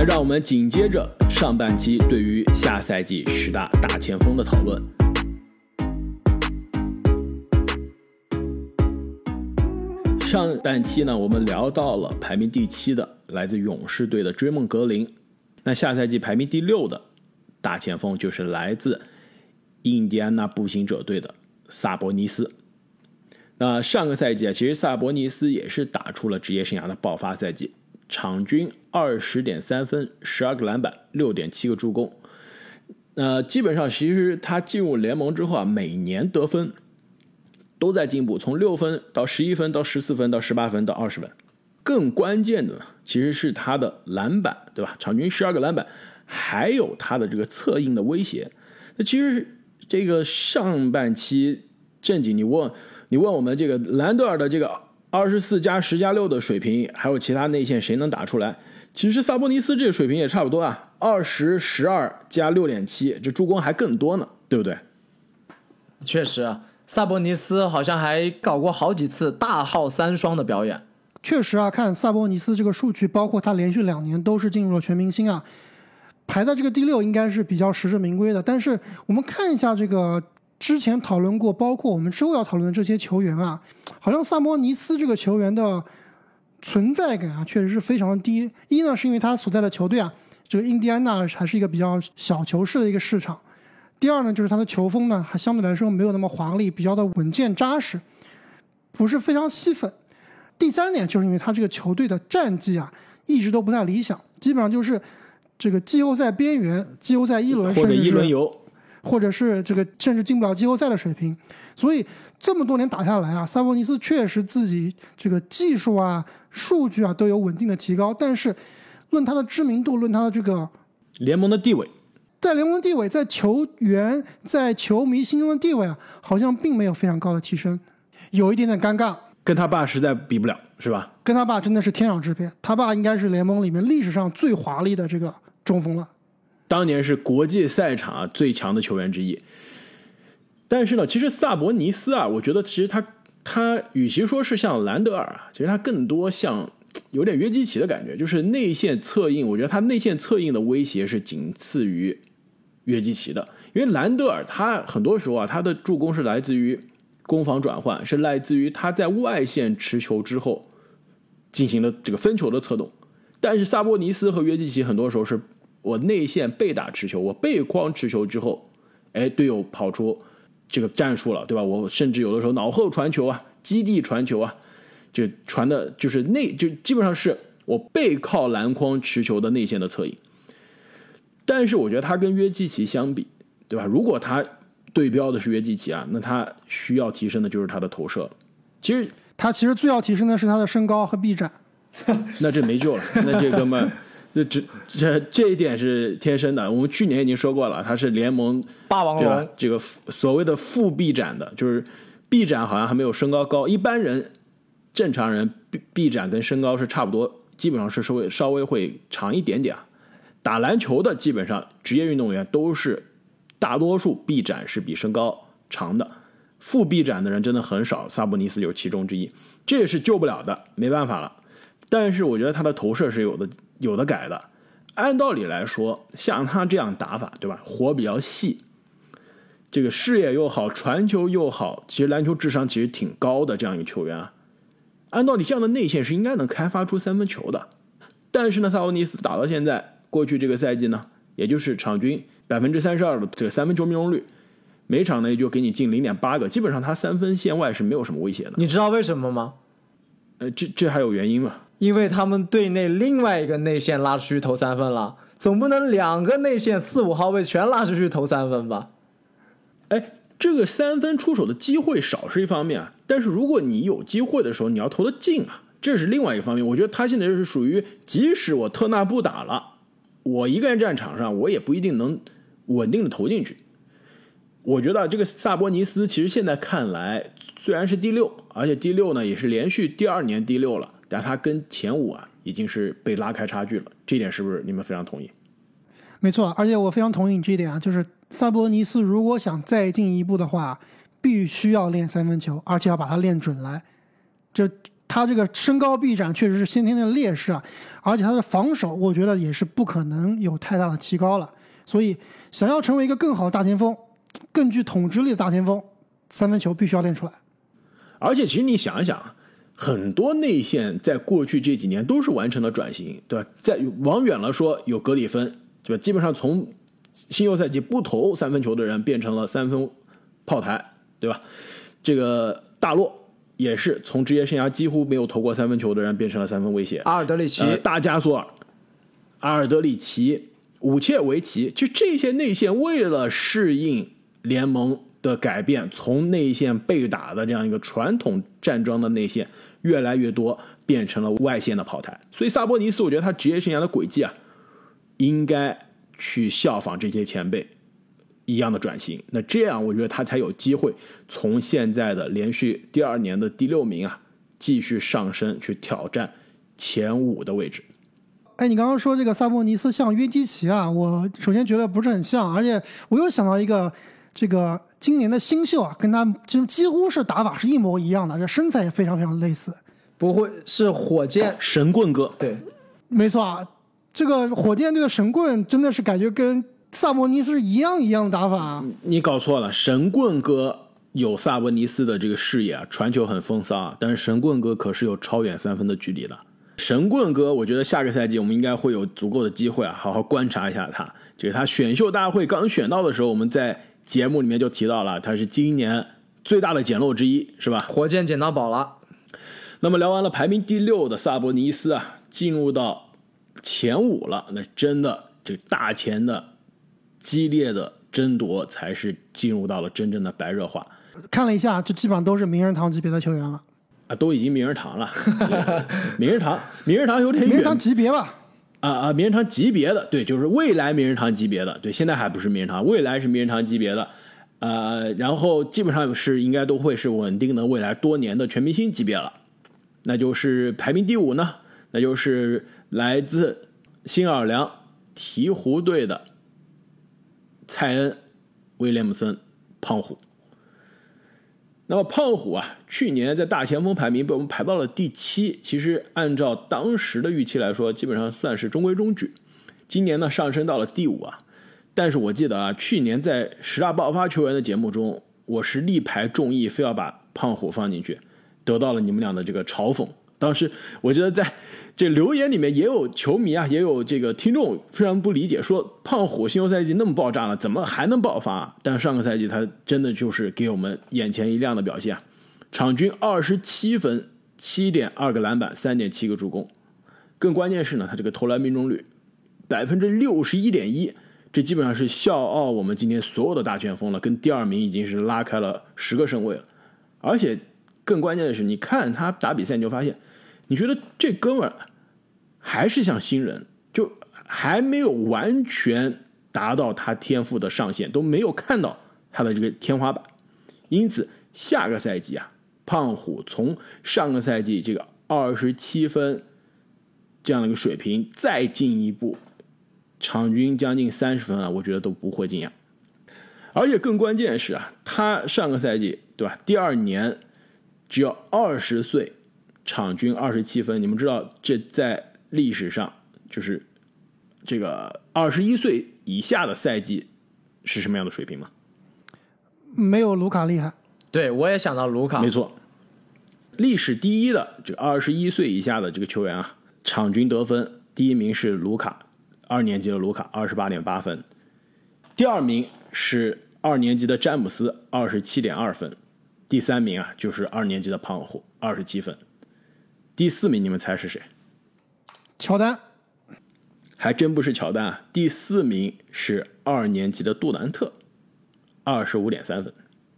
那让我们紧接着上半期对于下赛季十大大前锋的讨论。上半期呢，我们聊到了排名第七的来自勇士队的追梦格林，那下赛季排名第六的大前锋就是来自印第安纳步行者队的萨博尼斯。那上个赛季啊，其实萨博尼斯也是打出了职业生涯的爆发赛季，场均二十点三分、十二个篮板、六点七个助攻。那基本上，其实他进入联盟之后啊，每年得分。都在进步，从六分到十一分，到十四分，到十八分，到二十分。更关键的其实是他的篮板，对吧？场均十二个篮板，还有他的这个策应的威胁。那其实这个上半期正经，你问你问我们这个兰德尔的这个二十四加十加六的水平，还有其他内线谁能打出来？其实萨博尼斯这个水平也差不多啊，二十十二加六点七，这助攻还更多呢，对不对？确实啊。萨博尼斯好像还搞过好几次大号三双的表演。确实啊，看萨博尼斯这个数据，包括他连续两年都是进入了全明星啊，排在这个第六应该是比较实至名归的。但是我们看一下这个之前讨论过，包括我们之后要讨论的这些球员啊，好像萨摩尼斯这个球员的存在感啊，确实是非常低。一呢，是因为他所在的球队啊，这个印第安纳还是一个比较小球市的一个市场。第二呢，就是他的球风呢，还相对来说没有那么华丽，比较的稳健扎实，不是非常吸粉。第三点就是因为他这个球队的战绩啊，一直都不太理想，基本上就是这个季后赛边缘、季后赛一轮甚至一轮游，或者是这个甚至进不了季后赛的水平。所以这么多年打下来啊，萨博尼斯确实自己这个技术啊、数据啊都有稳定的提高，但是论他的知名度，论他的这个联盟的地位。在联盟地位，在球员、在球迷心中的地位啊，好像并没有非常高的提升，有一点点尴尬。跟他爸实在比不了，是吧？跟他爸真的是天壤之别。他爸应该是联盟里面历史上最华丽的这个中锋了，当年是国际赛场最强的球员之一。但是呢，其实萨博尼斯啊，我觉得其实他他与其说是像兰德尔啊，其实他更多像有点约基奇的感觉，就是内线策应。我觉得他内线策应的威胁是仅次于。约基奇的，因为兰德尔他很多时候啊，他的助攻是来自于攻防转换，是来自于他在外线持球之后进行的这个分球的策动。但是萨博尼斯和约基奇很多时候是我内线背打持球，我背筐持球之后，哎，队友跑出这个战术了，对吧？我甚至有的时候脑后传球啊，基地传球啊，就传的就是内，就基本上是我背靠篮筐持球的内线的侧影。但是我觉得他跟约基奇相比，对吧？如果他对标的是约基奇啊，那他需要提升的就是他的投射。其实他其实最要提升的是他的身高和臂展。那这没救了，那这哥们，这这这这一点是天生的。我们去年已经说过了，他是联盟霸王龙，这个所谓的副臂展的，就是臂展好像还没有身高高。一般人正常人臂臂展跟身高是差不多，基本上是稍微稍微会长一点点啊。打篮球的基本上职业运动员都是大多数臂展是比身高长的，负臂展的人真的很少。萨博尼斯就是其中之一，这也是救不了的，没办法了。但是我觉得他的投射是有的有的改的。按道理来说，像他这样打法，对吧？活比较细，这个视野又好，传球又好，其实篮球智商其实挺高的这样一个球员啊。按道理这样的内线是应该能开发出三分球的，但是呢，萨博尼斯打到现在。过去这个赛季呢，也就是场均百分之三十二的这个三分球命中率，每场呢也就给你进零点八个，基本上他三分线外是没有什么威胁的。你知道为什么吗？呃，这这还有原因吗？因为他们队内另外一个内线拉出去投三分了，总不能两个内线四五号位全拉出去投三分吧？哎，这个三分出手的机会少是一方面，但是如果你有机会的时候，你要投的进啊，这是另外一方面。我觉得他现在是属于，即使我特纳不打了。我一个人站场上，我也不一定能稳定的投进去。我觉得这个萨博尼斯其实现在看来虽然是第六，而且第六呢也是连续第二年第六了，但他跟前五啊已经是被拉开差距了。这一点是不是你们非常同意？没错，而且我非常同意你这一点啊，就是萨博尼斯如果想再进一步的话，必须要练三分球，而且要把它练准来。这他这个身高臂展确实是先天的劣势啊，而且他的防守，我觉得也是不可能有太大的提高了。所以，想要成为一个更好的大前锋，更具统治力的大前锋，三分球必须要练出来。而且，其实你想一想，很多内线在过去这几年都是完成了转型，对吧？在往远了说，有格里芬，对吧？基本上从新秀赛季不投三分球的人变成了三分炮台，对吧？这个大洛也是从职业生涯几乎没有投过三分球的人变成了三分威胁。阿尔德里奇、呃、大加索尔、阿尔德里奇、武切维奇，就这些内线为了适应联盟的改变，从内线被打的这样一个传统站桩的内线，越来越多变成了外线的跑台。所以萨博尼斯，我觉得他职业生涯的轨迹啊，应该去效仿这些前辈。一样的转型，那这样我觉得他才有机会从现在的连续第二年的第六名啊，继续上升去挑战前五的位置。哎，你刚刚说这个萨博尼斯像约基奇啊，我首先觉得不是很像，而且我又想到一个这个今年的新秀啊，跟他就几乎是打法是一模一样的，这身材也非常非常类似。不会是火箭神棍哥？对，没错啊，这个火箭队的神棍真的是感觉跟。萨博尼斯是一样一样的打法，你搞错了。神棍哥有萨博尼斯的这个视野啊，传球很风骚啊，但是神棍哥可是有超远三分的距离的。神棍哥，我觉得下个赛季我们应该会有足够的机会啊，好好观察一下他。就是他选秀大会刚选到的时候，我们在节目里面就提到了，他是今年最大的捡漏之一，是吧？火箭捡到宝了。那么聊完了排名第六的萨博尼斯啊，进入到前五了，那真的这个大前的。激烈的争夺才是进入到了真正的白热化。看了一下，就基本上都是名人堂级别的球员了。啊，都已经名人堂了。名人堂，名人堂有点远。名人堂级别吧。啊啊，名人堂级别的，对，就是未来名人堂级别的，对，现在还不是名人堂，未来是名人堂级别的。呃，然后基本上是应该都会是稳定的未来多年的全明星级别了。那就是排名第五呢，那就是来自新奥尔良鹈鹕队的。蔡恩、威廉姆森、胖虎。那么胖虎啊，去年在大前锋排名被我们排到了第七，其实按照当时的预期来说，基本上算是中规中矩。今年呢，上升到了第五啊。但是我记得啊，去年在十大爆发球员的节目中，我是力排众议，非要把胖虎放进去，得到了你们俩的这个嘲讽。当时我觉得在。这留言里面也有球迷啊，也有这个听众非常不理解，说胖虎新秀赛季那么爆炸了，怎么还能爆发？但上个赛季他真的就是给我们眼前一亮的表现，场均二十七分、七点二个篮板、三点七个助攻，更关键是呢，他这个投篮命中率百分之六十一点一，这基本上是笑傲我们今天所有的大前锋了，跟第二名已经是拉开了十个身位了。而且更关键的是，你看他打比赛，你就发现。你觉得这哥们儿还是像新人，就还没有完全达到他天赋的上限，都没有看到他的这个天花板。因此，下个赛季啊，胖虎从上个赛季这个二十七分这样的一个水平再进一步，场均将近三十分啊，我觉得都不会惊讶。而且更关键是啊，他上个赛季对吧？第二年只有二十岁。场均二十七分，你们知道这在历史上就是这个二十一岁以下的赛季是什么样的水平吗？没有卢卡厉害。对，我也想到卢卡。没错，历史第一的这个二十一岁以下的这个球员啊，场均得分第一名是卢卡，二年级的卢卡二十八点八分，第二名是二年级的詹姆斯二十七点二分，第三名啊就是二年级的胖虎二十七分。第四名，你们猜是谁？乔丹，还真不是乔丹啊！第四名是二年级的杜兰特，二十五点三分。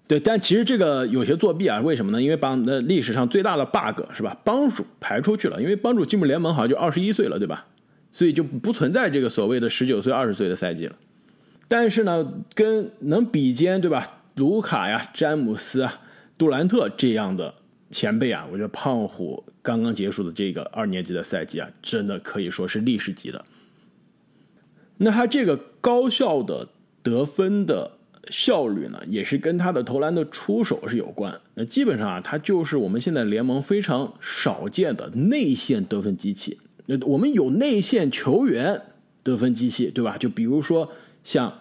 对，但其实这个有些作弊啊，为什么呢？因为把那历史上最大的 bug 是吧？帮主排出去了，因为帮主进入联盟好像就二十一岁了，对吧？所以就不存在这个所谓的十九岁、二十岁的赛季了。但是呢，跟能比肩对吧？卢卡呀、詹姆斯啊、杜兰特这样的。前辈啊，我觉得胖虎刚刚结束的这个二年级的赛季啊，真的可以说是历史级的。那他这个高效的得分的效率呢，也是跟他的投篮的出手是有关。那基本上啊，他就是我们现在联盟非常少见的内线得分机器。那我们有内线球员得分机器，对吧？就比如说像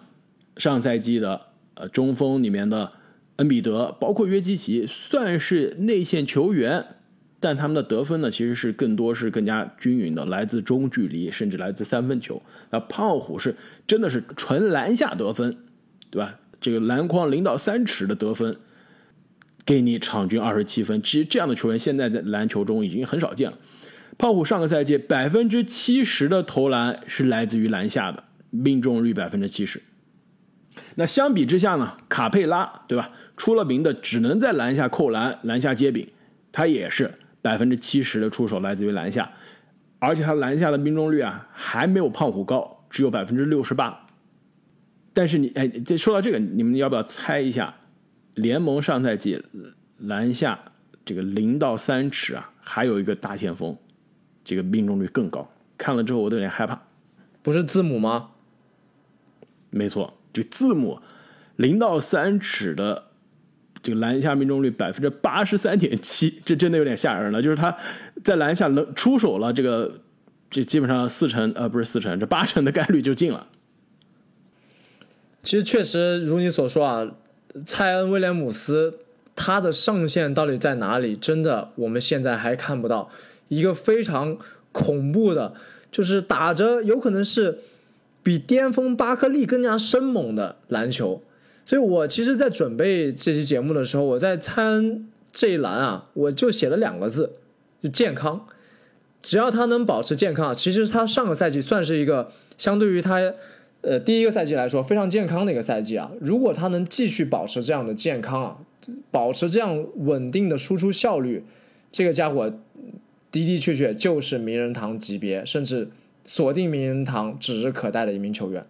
上赛季的呃中锋里面的恩比德，包括约基奇，算是内线球员，但他们的得分呢，其实是更多是更加均匀的，来自中距离，甚至来自三分球。那胖虎是真的是纯篮下得分，对吧？这个篮筐零到三尺的得分，给你场均二十七分。其实这样的球员现在在篮球中已经很少见了。胖虎上个赛季百分之七十的投篮是来自于篮下的，命中率百分之七十。那相比之下呢，卡佩拉对吧？出了名的只能在篮下扣篮、篮下接柄，他也是百分之七十的出手来自于篮下，而且他篮下的命中率啊还没有胖虎高，只有百分之六十八。但是你哎，这说到这个，你们要不要猜一下，联盟上赛季篮下这个零到三尺啊，还有一个大前锋，这个命中率更高。看了之后我都有点害怕。不是字母吗？没错，这字母零到三尺的这个篮下命中率百分之八十三点七，这真的有点吓人了。就是他在篮下能出手了，这个这基本上四成呃不是四成，这八成的概率就进了。其实确实如你所说啊，蔡恩威廉姆斯他的上限到底在哪里？真的我们现在还看不到一个非常恐怖的，就是打着有可能是比巅峰巴克利更加生猛的篮球。所以我其实，在准备这期节目的时候，我在参这一栏啊，我就写了两个字，就健康。只要他能保持健康，其实他上个赛季算是一个相对于他。呃，第一个赛季来说非常健康的一个赛季啊，如果他能继续保持这样的健康啊，保持这样稳定的输出效率，这个家伙的的确确就是名人堂级别，甚至锁定名人堂指日可待的一名球员。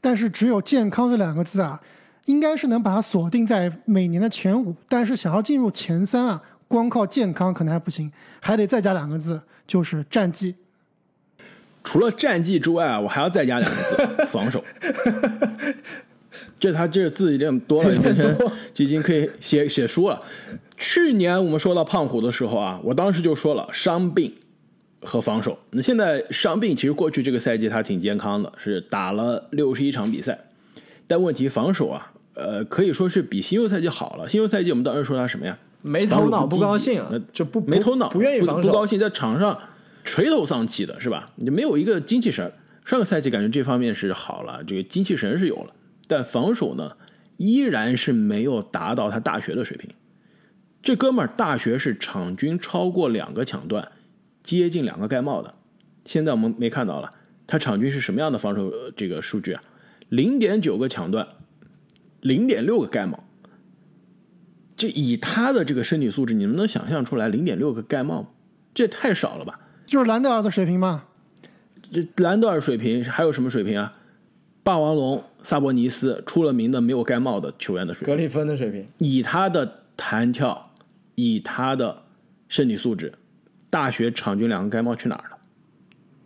但是只有健康这两个字啊，应该是能把它锁定在每年的前五，但是想要进入前三啊，光靠健康可能还不行，还得再加两个字，就是战绩。除了战绩之外啊，我还要再加两个字：防守。这他这字已经多了，变成就已经可以写写书了。去年我们说到胖虎的时候啊，我当时就说了伤病和防守。那现在伤病其实过去这个赛季他挺健康的，是打了六十一场比赛。但问题防守啊，呃，可以说是比新秀赛季好了。新秀赛季我们当时说他什么呀？没头脑，不高兴，就不没头脑，不愿意防守，不高兴，在场上。垂头丧气的是吧？你没有一个精气神。上个赛季感觉这方面是好了，这个精气神是有了，但防守呢，依然是没有达到他大学的水平。这哥们儿大学是场均超过两个抢断，接近两个盖帽的。现在我们没看到了，他场均是什么样的防守这个数据啊？零点九个抢断，零点六个盖帽。这以他的这个身体素质，你们能想象出来零点六个盖帽吗？这也太少了吧！就是兰德尔的水平吗？这兰德尔水平还有什么水平啊？霸王龙萨博尼斯出了名的没有盖帽的球员的水平，格里芬的水平，以他的弹跳，以他的身体素质，大学场均两个盖帽去哪儿了？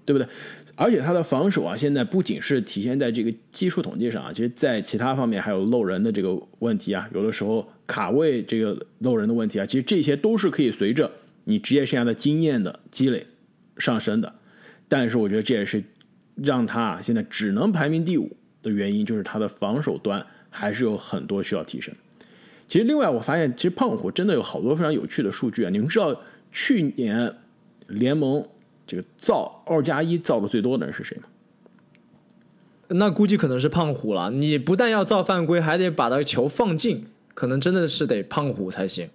对不对？而且他的防守啊，现在不仅是体现在这个技术统计上啊，其实在其他方面还有漏人的这个问题啊，有的时候卡位这个漏人的问题啊，其实这些都是可以随着你职业生涯的经验的积累。上升的，但是我觉得这也是让他现在只能排名第五的原因，就是他的防守端还是有很多需要提升。其实，另外我发现，其实胖虎真的有好多非常有趣的数据啊！你们知道去年联盟这个造二加一造的最多的人是谁吗？那估计可能是胖虎了。你不但要造犯规，还得把那个球放进，可能真的是得胖虎才行。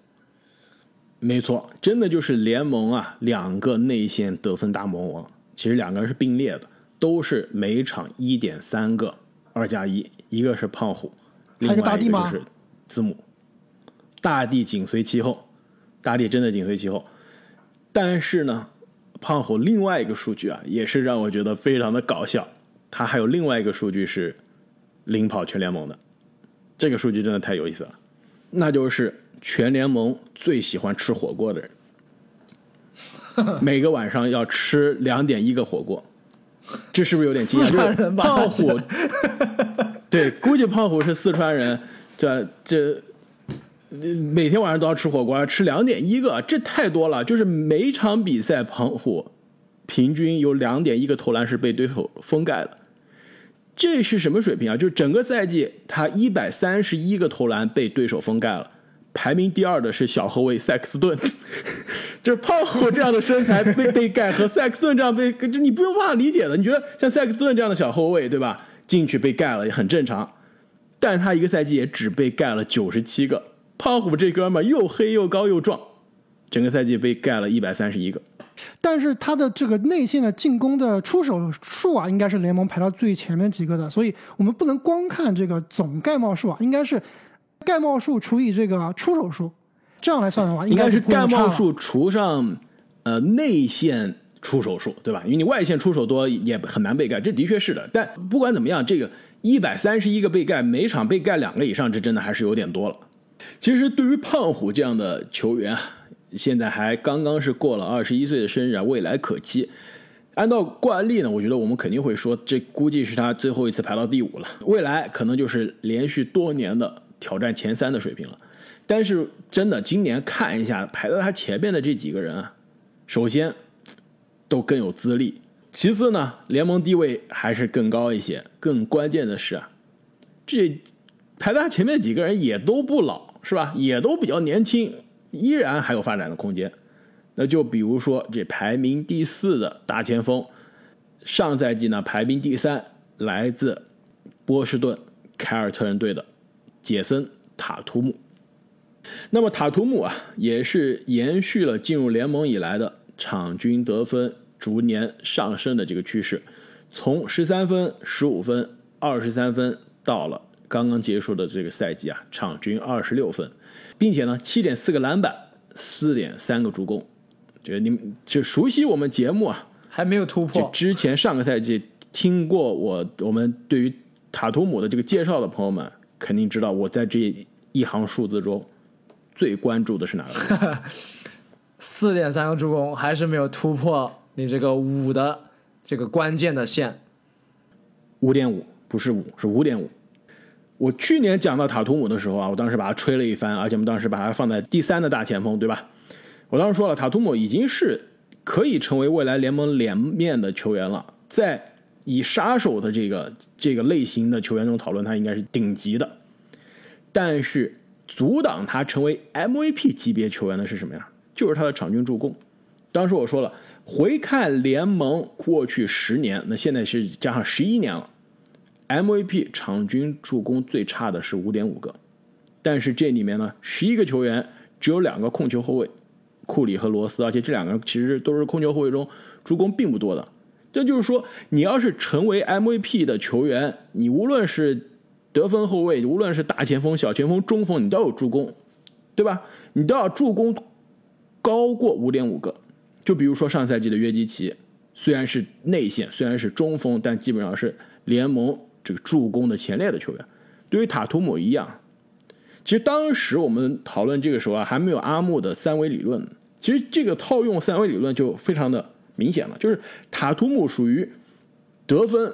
没错，真的就是联盟啊，两个内线得分大魔王，其实两个人是并列的，都是每场一点三个二加一，一个是胖虎，另外一个就是字母，大地紧随其后，大地真的紧随其后，但是呢，胖虎另外一个数据啊，也是让我觉得非常的搞笑，他还有另外一个数据是领跑全联盟的，这个数据真的太有意思了，那就是。全联盟最喜欢吃火锅的人，每个晚上要吃两点一个火锅，这是不是有点惊讶？胖虎，对，估计胖虎是四川人，这这每天晚上都要吃火锅，吃两点一个，这太多了。就是每场比赛，胖虎平均有两点一个投篮是被对手封盖的。这是什么水平啊？就是整个赛季他一百三十一个投篮被对手封盖了，排名第二的是小后卫塞克斯顿。就是胖虎这样的身材被被盖和塞克斯顿这样被，就你不用办法理解的。你觉得像塞克斯顿这样的小后卫，对吧？进去被盖了也很正常，但他一个赛季也只被盖了九十七个。胖虎这哥们儿又黑又高又壮，整个赛季被盖了一百三十一个。但是他的这个内线的进攻的出手数啊，应该是联盟排到最前面几个的。所以我们不能光看这个总盖帽数啊，应该是盖帽数除以这个出手数，这样来算的话，应该是盖帽数除上呃内线出手数，对吧？因为你外线出手多也很难被盖，这的确是的。但不管怎么样，这个一百三十一个被盖，每场被盖两个以上，这真的还是有点多了。其实对于胖虎这样的球员啊，现在还刚刚是过了二十一岁的生日啊，未来可期。按照惯例呢，我觉得我们肯定会说，这估计是他最后一次排到第五了，未来可能就是连续多年的挑战前三的水平了。但是真的，今年看一下排在他前面的这几个人啊，首先都更有资历，其次呢，联盟地位还是更高一些。更关键的是啊，这排在他前面几个人也都不老，是吧？也都比较年轻，依然还有发展的空间。那就比如说这排名第四的大前锋，上赛季呢排名第三，来自波士顿凯尔特人队的杰森塔图姆。那么塔图姆啊，也是延续了进入联盟以来的场均得分逐年上升的这个趋势，从十三分、十五分、二十三分，到了刚刚结束的这个赛季啊，场均二十六分，并且呢，七点四个篮板，四点三个助攻。觉得你们就熟悉我们节目啊，还没有突就破。之前上个赛季听过我我们对于塔图姆的这个介绍的朋友们，肯定知道我在这一行数字中最关注的是哪个？四点三个助攻，还是没有突破你这个五的这个关键的线。五点五，不是五，是五点五。我去年讲到塔图姆的时候啊，我当时把他吹了一番，而且我们当时把他放在第三的大前锋，对吧？我当时说了，塔图姆已经是可以成为未来联盟脸面的球员了，在以杀手的这个这个类型的球员中讨论，他应该是顶级的。但是阻挡他成为 MVP 级别球员的是什么呀？就是他的场均助攻。当时我说了，回看联盟过去十年，那现在是加上十一年了，MVP 场均助攻最差的是五点五个，但是这里面呢，十一个球员只有两个控球后卫，库里和罗斯，而且这两个人其实都是控球后卫中助攻并不多的。这就是说，你要是成为 MVP 的球员，你无论是得分后卫，无论是大前锋、小前锋、中锋，你都有助攻，对吧？你都要助攻高过五点五个。就比如说上赛季的约基奇，虽然是内线，虽然是中锋，但基本上是联盟这个助攻的前列的球员。对于塔图姆一样，其实当时我们讨论这个时候啊，还没有阿木的三维理论。其实这个套用三维理论就非常的明显了，就是塔图姆属于得分，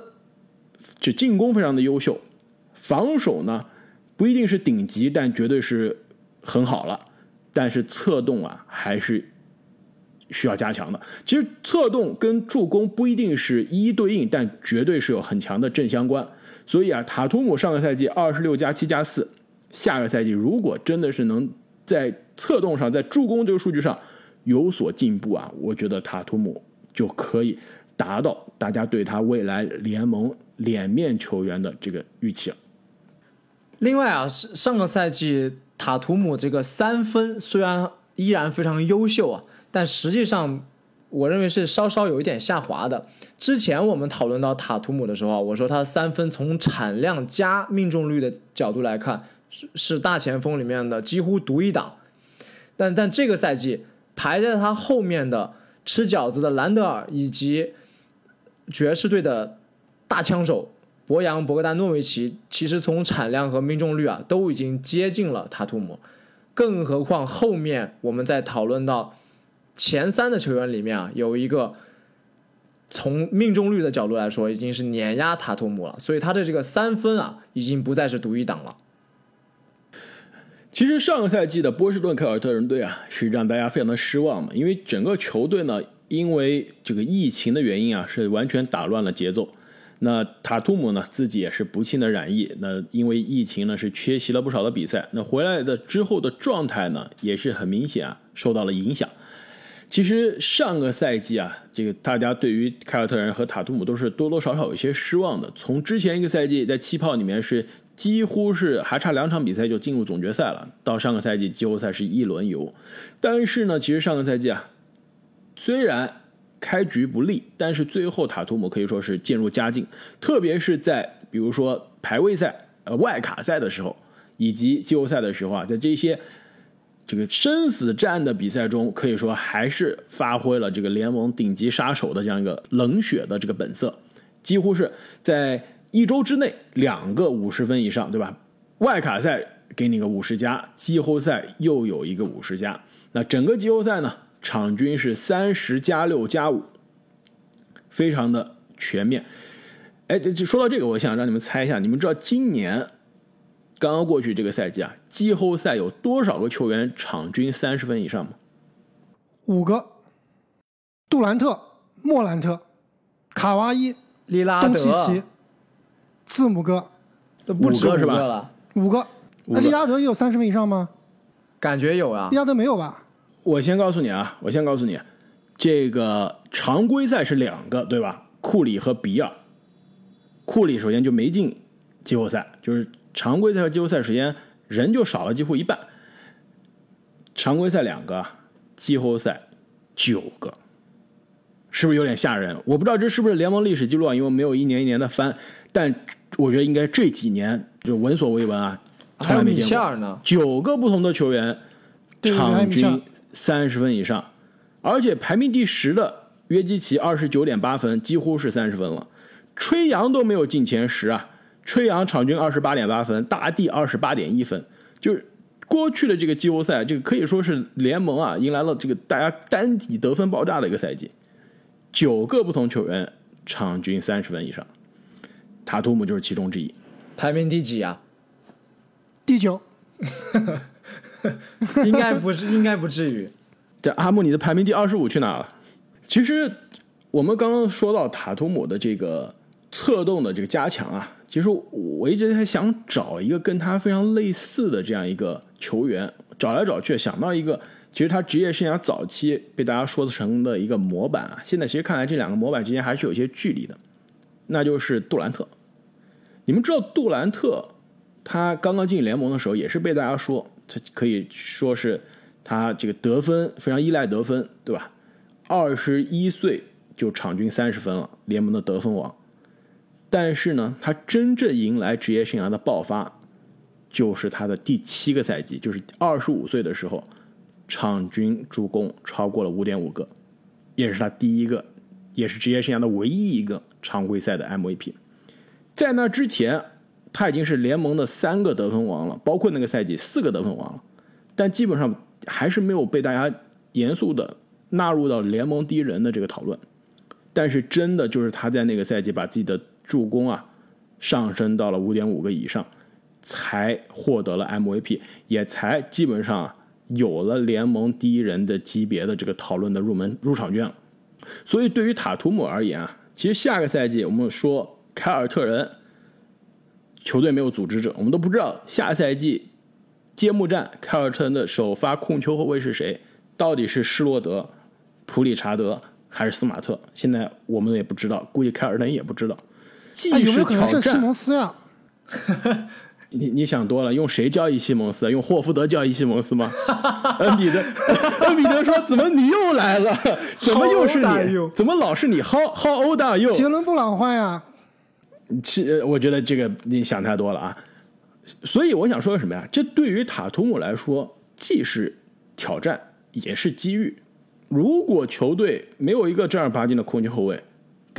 就进攻非常的优秀，防守呢不一定是顶级，但绝对是很好了。但是策动啊还是需要加强的。其实策动跟助攻不一定是一一对应，但绝对是有很强的正相关。所以啊，塔图姆上个赛季二十六加七加四，下个赛季如果真的是能在策动上、在助攻这个数据上有所进步啊，我觉得塔图姆就可以达到大家对他未来联盟脸面球员的这个预期。另外啊，上上个赛季塔图姆这个三分虽然依然非常优秀啊，但实际上我认为是稍稍有一点下滑的。之前我们讨论到塔图姆的时候，我说他三分从产量加命中率的角度来看，是是大前锋里面的几乎独一档。但但这个赛季排在他后面的吃饺子的兰德尔以及爵士队的大枪手博扬·博格丹诺维奇，其实从产量和命中率啊，都已经接近了塔图姆。更何况后面我们在讨论到前三的球员里面啊，有一个从命中率的角度来说，已经是碾压塔图姆了，所以他的这个三分啊，已经不再是独一档了。其实上个赛季的波士顿凯尔特人队啊，是让大家非常的失望的，因为整个球队呢，因为这个疫情的原因啊，是完全打乱了节奏。那塔图姆呢，自己也是不幸的染疫，那因为疫情呢，是缺席了不少的比赛。那回来的之后的状态呢，也是很明显啊，受到了影响。其实上个赛季啊，这个大家对于凯尔特人和塔图姆都是多多少少有些失望的。从之前一个赛季在气泡里面是几乎是还差两场比赛就进入总决赛了，到上个赛季季后赛是一轮游。但是呢，其实上个赛季啊，虽然开局不利，但是最后塔图姆可以说是渐入佳境，特别是在比如说排位赛、呃外卡赛的时候，以及季后赛的时候啊，在这些。这个生死战的比赛中，可以说还是发挥了这个联盟顶级杀手的这样一个冷血的这个本色，几乎是在一周之内两个五十分以上，对吧？外卡赛给你个五十加，季后赛又有一个五十加，那整个季后赛呢，场均是三十加六加五，非常的全面。哎，这说到这个，我想让你们猜一下，你们知道今年？刚刚过去这个赛季啊，季后赛有多少个球员场均三十分以上吗？五个：杜兰特、莫兰特、卡哇伊、利拉德、东契奇、字母哥，都不止五个是吧个了，五个。那利拉德也有三十分以上吗？感觉有啊利。拉德没有吧？我先告诉你啊，我先告诉你，这个常规赛是两个，对吧？库里和比尔。库里首先就没进季后赛，就是常规赛和季后赛，时间人就少了几乎一半。常规赛两个，季后赛九个，是不是有点吓人？我不知道这是不是联盟历史记录啊，因为没有一年一年的翻，但我觉得应该这几年就闻所未闻啊，从来没见过。呢，九个不同的球员场均三十分以上，而且排名第十的约基奇二十九点八分，几乎是三十分了。吹杨都没有进前十啊，吹杨场均二十八点八分，大地二十八点一分，就是过去的这个季后赛，这个可以说是联盟啊迎来了这个大家单体得分爆炸的一个赛季，九个不同球员场均三十分以上，塔图姆就是其中之一。排名第几啊？第九，应该不是，应该不至于。这阿木，你的排名第二十五去哪了？其实我们刚刚说到塔图姆的这个策动的这个加强啊，其实我一直在想找一个跟他非常类似的这样一个球员，找来找去想到一个，其实他职业生涯早期被大家说成的一个模板啊，现在其实看来这两个模板之间还是有些距离的，那就是杜兰特。你们知道杜兰特他刚刚进联盟的时候，也是被大家说他可以说是他这个得分非常依赖得分，对吧？二十一岁就场均三十分了，联盟的得分王。但是呢，他真正迎来职业生涯的爆发，就是他的第七个赛季，就是二十五岁的时候，场均助攻超过了五点五个，也是他第一个，也是职业生涯的唯一一个常规赛的 MVP。在那之前，他已经是联盟的三个得分王了，包括那个赛季四个得分王了，但基本上还是没有被大家严肃的纳入到联盟第一人的这个讨论。但是真的就是他在那个赛季把自己的助攻啊上升到了五点五个以上，才获得了 MVP，也才基本上有了联盟第一人的级别的这个讨论的入门入场券。所以对于塔图姆而言啊，其实下个赛季我们说凯尔特人球队没有组织者，我们都不知道下赛季揭幕战凯尔特人的首发控球后卫是谁，到底是施罗德、普里查德还是斯马特？现在我们也不知道，估计凯尔特人也不知道。既哎，有没是有可能是西挑战，蒙斯呀？你你想多了，用谁交易西蒙斯？用霍福德交易西蒙斯吗？恩比德，恩比德说：“怎么你又来了？怎么又是你怎么老是你？How How old are you？” 杰伦布朗换呀？其呃我觉得这个你想太多了啊。所以我想说什么呀？这对于塔图姆来说，既是挑战，也是机遇。如果球队没有一个正儿八经的控球后卫，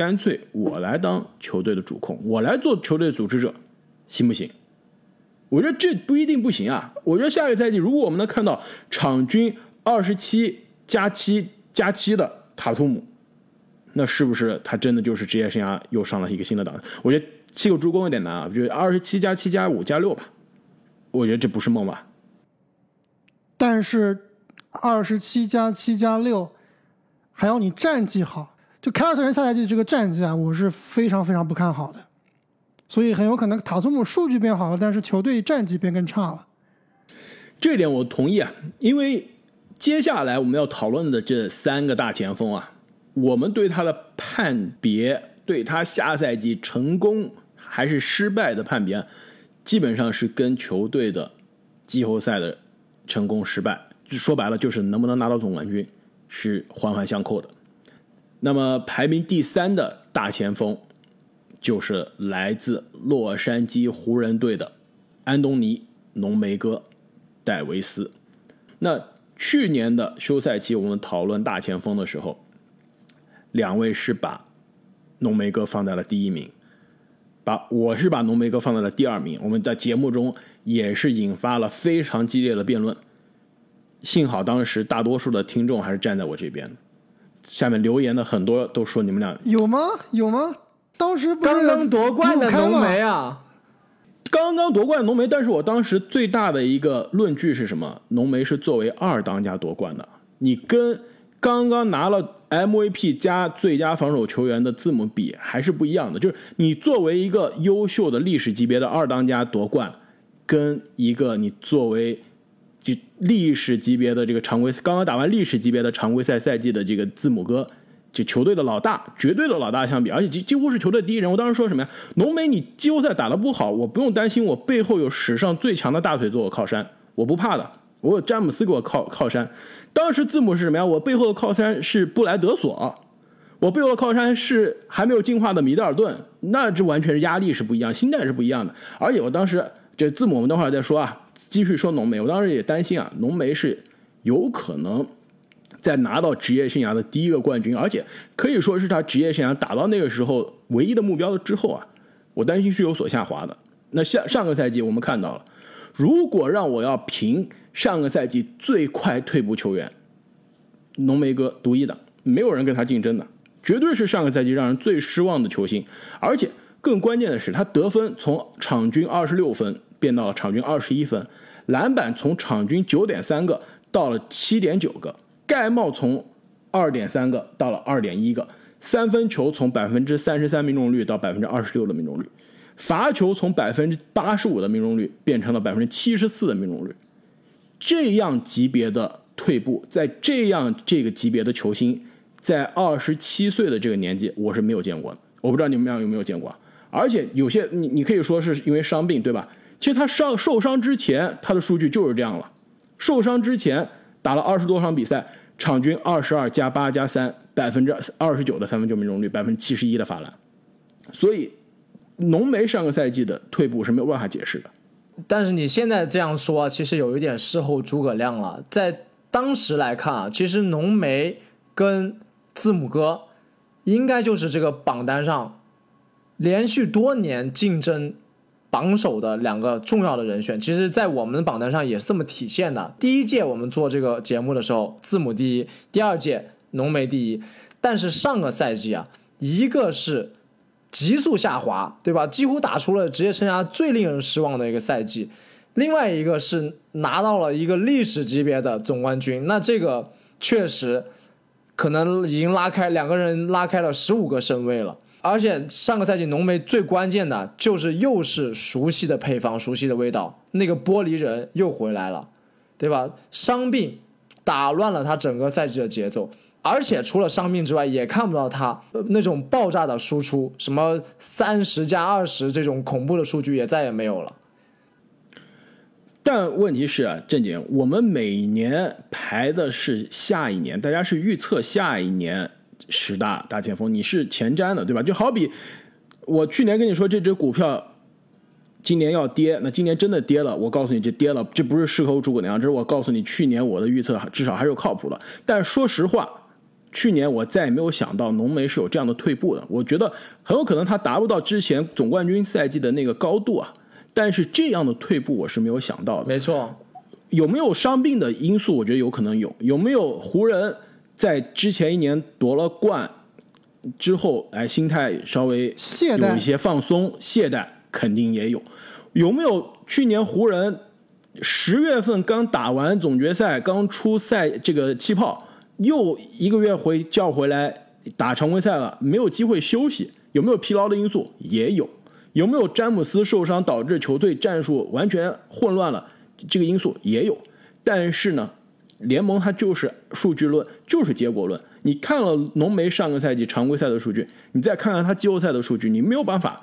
干脆我来当球队的主控，我来做球队的组织者，行不行？我觉得这不一定不行啊。我觉得下个赛季，如果我们能看到场均二十七加七加七的塔图姆，那是不是他真的就是职业生涯又上了一个新的档次？我觉得七个助攻有点难啊，就是二十七加七加五加六吧，我觉得这不是梦吧？但是二十七加七加六，还要你战绩好，就凯尔特人下赛季这个战绩啊，我是非常非常不看好的，所以很有可能塔图姆数据变好了，但是球队战绩变更差了。这点我同意啊，因为接下来我们要讨论的这三个大前锋啊，我们对他的判别，对他下赛季成功还是失败的判别，基本上是跟球队的季后赛的成功失败，说白了就是能不能拿到总冠军是环环相扣的。那么排名第三的大前锋，就是来自洛杉矶湖人队的安东尼·浓眉哥。戴维斯，那去年的休赛期，我们讨论大前锋的时候，两位是把浓眉哥放在了第一名，把我是把浓眉哥放在了第二名。我们在节目中也是引发了非常激烈的辩论。幸好当时大多数的听众还是站在我这边。下面留言的很多都说你们俩有吗？有吗？当时刚刚夺冠的浓眉啊。刚刚夺冠浓眉，但是我当时最大的一个论据是什么？浓眉是作为二当家夺冠的，你跟刚刚拿了 MVP 加最佳防守球员的字母比还是不一样的。就是你作为一个优秀的历史级别的二当家夺冠，跟一个你作为历史级别的这个常规刚刚打完历史级别的常规赛赛季的这个字母哥。就球队的老大，绝对的老大相比，而且几几乎是球队第一人。我当时说什么呀？浓眉，你季后赛打得不好，我不用担心，我背后有史上最强的大腿做我靠山，我不怕的，我有詹姆斯给我靠靠山。当时字母是什么呀？我背后的靠山是布莱德索，我背后的靠山是还没有进化的米德尔顿，那这完全是压力是不一样，心态是不一样的。而且我当时这字母，我们等会儿再说啊，继续说浓眉。我当时也担心啊，浓眉是有可能。在拿到职业生涯的第一个冠军，而且可以说是他职业生涯打到那个时候唯一的目标之后啊，我担心是有所下滑的。那下上个赛季我们看到了，如果让我要评上个赛季最快退步球员，浓眉哥独一档，没有人跟他竞争的，绝对是上个赛季让人最失望的球星。而且更关键的是，他得分从场均二十六分变到了场均二十一分，篮板从场均九点三个到了七点九个。盖帽从二点三个到了二点一个，三分球从百分之三十三命中率到百分之二十六的命中率，罚球从百分之八十五的命中率变成了百分之七十四的命中率，这样级别的退步，在这样这个级别的球星，在二十七岁的这个年纪，我是没有见过的。我不知道你们俩有没有见过，而且有些你你可以说是因为伤病，对吧？其实他伤受伤之前，他的数据就是这样了，受伤之前打了二十多场比赛。场均二十二加八加三，百分之二十九的三分球命中率，百分之七十一的罚篮，所以浓眉上个赛季的退步是没有办法解释的。但是你现在这样说，其实有一点事后诸葛亮了。在当时来看啊，其实浓眉跟字母哥应该就是这个榜单上连续多年竞争。榜首的两个重要的人选，其实，在我们的榜单上也是这么体现的。第一届我们做这个节目的时候，字母第一；第二届浓眉第一。但是上个赛季啊，一个是急速下滑，对吧？几乎打出了职业生涯最令人失望的一个赛季。另外一个是拿到了一个历史级别的总冠军，那这个确实可能已经拉开两个人拉开了十五个身位了。而且上个赛季浓眉最关键的就是又是熟悉的配方、熟悉的味道，那个玻璃人又回来了，对吧？伤病打乱了他整个赛季的节奏，而且除了伤病之外，也看不到他那种爆炸的输出，什么三十加二十这种恐怖的数据也再也没有了。但问题是啊，郑姐，我们每年排的是下一年，大家是预测下一年。十大大前锋，你是前瞻的，对吧？就好比我去年跟你说这只股票今年要跌，那今年真的跌了，我告诉你这跌了，这不是事后诸葛亮，这是我告诉你去年我的预测至少还是靠谱的。但说实话，去年我再也没有想到浓眉是有这样的退步的，我觉得很有可能他达不到之前总冠军赛季的那个高度啊。但是这样的退步我是没有想到的。没错，有没有伤病的因素？我觉得有可能有。有没有湖人？在之前一年夺了冠，之后，哎，心态稍微有一些放松，懈怠肯定也有。有没有去年湖人十月份刚打完总决赛，刚出赛这个气泡，又一个月回叫回来打常规赛了，没有机会休息？有没有疲劳的因素？也有。有没有詹姆斯受伤导致球队战术完全混乱了？这个因素也有。但是呢，联盟它就是数据论，就是结果论。你看了浓眉上个赛季常规赛的数据，你再看看他季后赛的数据，你没有办法，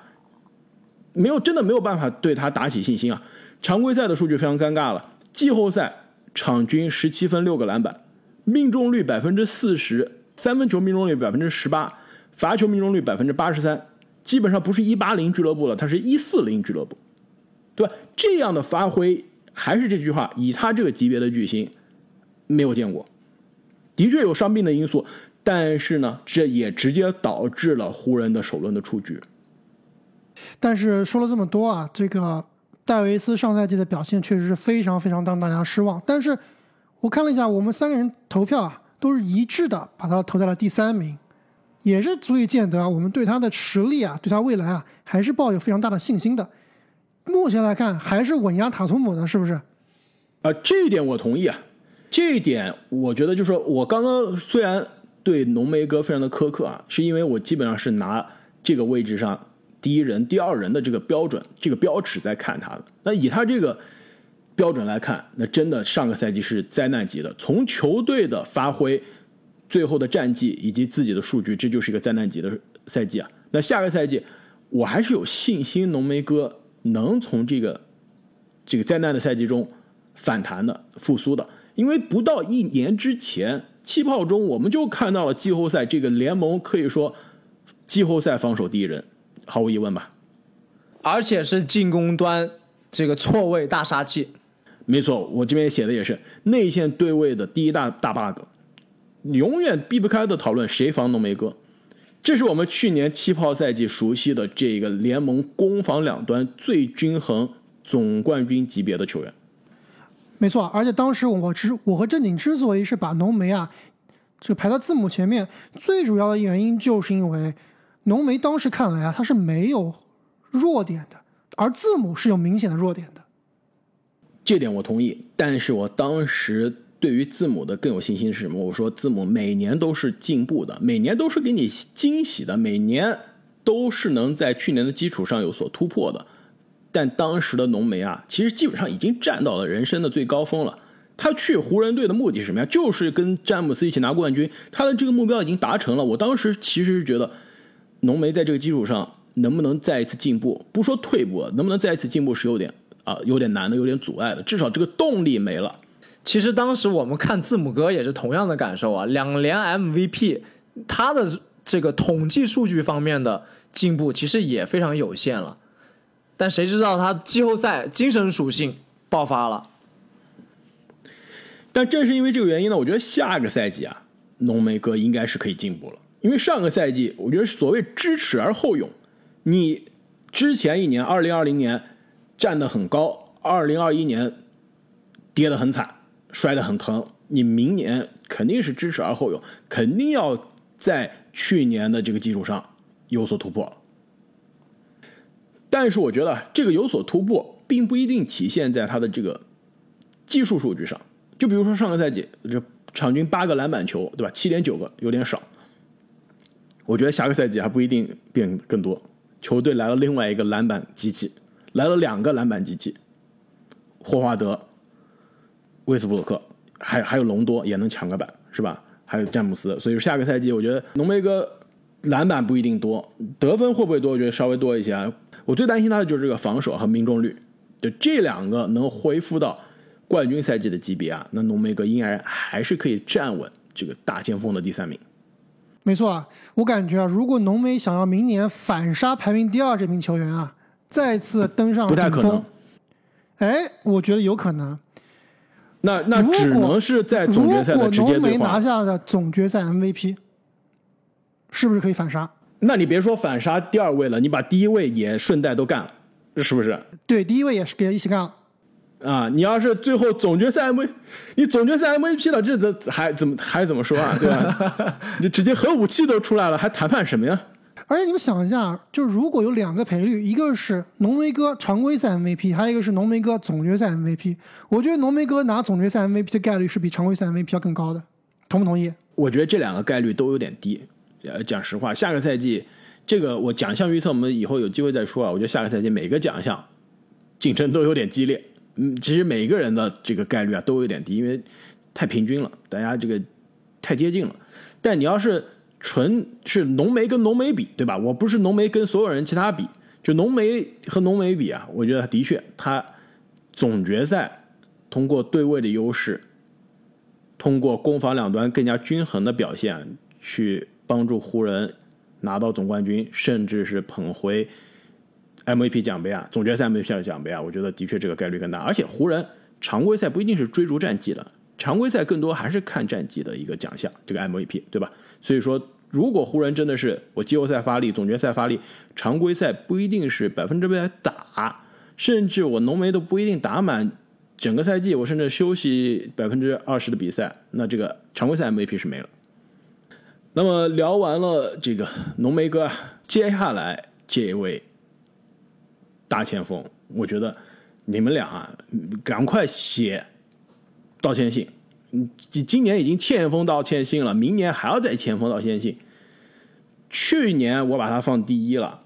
没有真的没有办法对他打起信心啊！常规赛的数据非常尴尬了，季后赛场均十七分六个篮板，命中率百分之四十，三分球命中率百分之十八，罚球命中率百分之八十三，基本上不是一八零俱乐部了，他是一四零俱乐部，对吧？这样的发挥，还是这句话，以他这个级别的巨星，没有见过。的确有伤病的因素，但是呢，这也直接导致了湖人的首轮的出局。但是说了这么多啊，这个戴维斯上赛季的表现确实是非常非常让大家失望。但是我看了一下，我们三个人投票啊，都是一致的把他投在了第三名，也是足以见得我们对他的实力啊，对他未来啊，还是抱有非常大的信心的。目前来看，还是稳压塔图姆的，是不是？啊，这一点我同意啊。这一点我觉得就是说我刚刚虽然对浓眉哥非常的苛刻啊，是因为我基本上是拿这个位置上第一人、第二人的这个标准、这个标尺在看他的。那以他这个标准来看，那真的上个赛季是灾难级的。从球队的发挥、最后的战绩以及自己的数据，这就是一个灾难级的赛季啊。那下个赛季我还是有信心，浓眉哥能从这个这个灾难的赛季中反弹的、复苏的。因为不到一年之前，气泡中我们就看到了季后赛这个联盟可以说季后赛防守第一人，毫无疑问吧。而且是进攻端这个错位大杀器。没错，我这边写的也是内线对位的第一大大 bug，永远避不开的讨论谁防浓眉哥。这是我们去年气泡赛季熟悉的这个联盟攻防两端最均衡、总冠军级别的球员。没错，而且当时我之我和正经之所以是把浓眉啊，这个排到字母前面，最主要的原因就是因为浓眉当时看来啊，他是没有弱点的，而字母是有明显的弱点的。这点我同意，但是我当时对于字母的更有信心是什么？我说字母每年都是进步的，每年都是给你惊喜的，每年都是能在去年的基础上有所突破的。但当时的浓眉啊，其实基本上已经站到了人生的最高峰了。他去湖人队的目的是什么呀？就是跟詹姆斯一起拿冠军。他的这个目标已经达成了。我当时其实是觉得，浓眉在这个基础上能不能再一次进步，不说退步，能不能再一次进步是有点啊，有点难的，有点阻碍的。至少这个动力没了。其实当时我们看字母哥也是同样的感受啊，两连 MVP，他的这个统计数据方面的进步其实也非常有限了。但谁知道他季后赛精神属性爆发了？但正是因为这个原因呢，我觉得下个赛季啊，浓眉哥应该是可以进步了。因为上个赛季，我觉得所谓知耻而后勇，你之前一年二零二零年站得很高，二零二一年跌得很惨，摔得很疼，你明年肯定是知耻而后勇，肯定要在去年的这个基础上有所突破。但是我觉得这个有所突破，并不一定体现在他的这个技术数据上。就比如说上个赛季，这场均八个篮板球，对吧？七点九个有点少。我觉得下个赛季还不一定变更多。球队来了另外一个篮板机器，来了两个篮板机器，霍华德、威斯布鲁克，还还有隆多也能抢个板，是吧？还有詹姆斯。所以说下个赛季，我觉得浓眉哥篮板不一定多，得分会不会多？我觉得稍微多一些啊。我最担心他的就是这个防守和命中率，就这两个能恢复到冠军赛季的级别啊，那浓眉哥应该还是可以站稳这个大前锋的第三名。没错啊，我感觉啊，如果浓眉想要明年反杀排名第二这名球员啊，再次登上顶峰，哎，我觉得有可能。那那只能是在总决赛的直接对话。浓眉拿下的总决赛 MVP，是不是可以反杀？那你别说反杀第二位了，你把第一位也顺带都干了，是不是？对，第一位也是给一起干了。啊，你要是最后总决赛 M，你总决赛 MVP 了，这这还怎么还怎么说啊？对吧？你直接核武器都出来了，还谈判什么呀？而且你们想一下，就如果有两个赔率，一个是浓眉哥常规赛 MVP，还有一个是浓眉哥总决赛 MVP，我觉得浓眉哥拿总决赛 MVP 的概率是比常规赛 MVP 要更高的，同不同意？我觉得这两个概率都有点低。呃，讲实话，下个赛季这个我奖项预测，我们以后有机会再说啊。我觉得下个赛季每个奖项竞争都有点激烈。嗯，其实每个人的这个概率啊都有点低，因为太平均了，大家这个太接近了。但你要是纯是浓眉跟浓眉比，对吧？我不是浓眉跟所有人其他比，就浓眉和浓眉比啊，我觉得的确他总决赛通过对位的优势，通过攻防两端更加均衡的表现，去帮助湖人拿到总冠军，甚至是捧回 MVP 奖杯啊，总决赛 MVP 奖杯啊，我觉得的确这个概率更大。而且湖人常规赛不一定是追逐战绩的，常规赛更多还是看战绩的一个奖项，这个 MVP 对吧？所以说，如果湖人真的是我季后赛发力，总决赛发力，常规赛不一定是百分之百打，甚至我浓眉都不一定打满整个赛季，我甚至休息百分之二十的比赛，那这个常规赛 MVP 是没了。那么聊完了这个浓眉哥，接下来这位大前锋，我觉得你们俩啊，赶快写道歉信。今年已经欠封道歉信了，明年还要再欠封道歉信。去年我把他放第一了，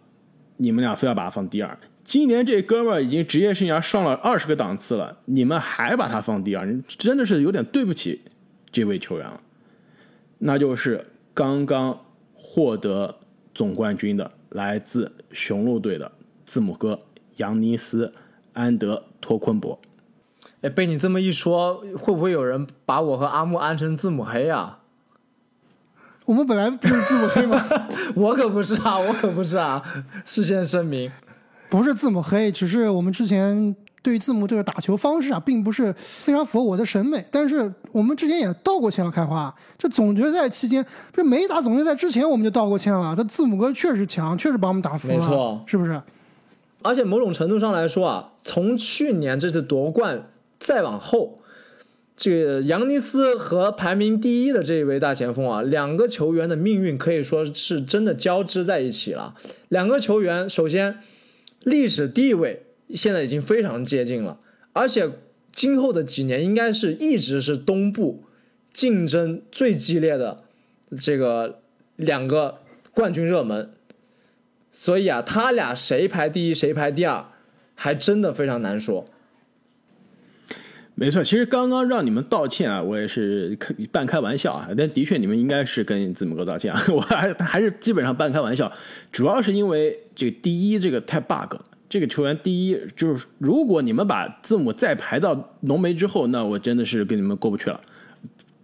你们俩非要把他放第二。今年这哥们儿已经职业生涯上了二十个档次了，你们还把他放第二，真的是有点对不起这位球员了。那就是刚刚获得总冠军的来自雄鹿队的字母哥扬尼斯·安德托昆博。哎，被你这么一说，会不会有人把我和阿木安成字母黑啊？我们本来不是字母黑吗？我可不是啊，我可不是啊！事先声明，不是字母黑，只是我们之前对于字母这个打球方式啊，并不是非常符合我的审美。但是我们之前也道过歉了，开花。这总决赛期间，这没打总决赛之前，我们就道过歉了。这字母哥确实强，确实把我们打服了，没错，是不是？而且某种程度上来说啊，从去年这次夺冠再往后。这个扬尼斯和排名第一的这一位大前锋啊，两个球员的命运可以说是真的交织在一起了。两个球员首先历史地位现在已经非常接近了，而且今后的几年应该是一直是东部竞争最激烈的这个两个冠军热门。所以啊，他俩谁排第一谁排第二，还真的非常难说。没错，其实刚刚让你们道歉啊，我也是半开玩笑啊，但的确你们应该是跟字母哥道歉啊，我还还是基本上半开玩笑，主要是因为这个第一这个太 bug，这个球员第一就是如果你们把字母再排到浓眉之后，那我真的是跟你们过不去了。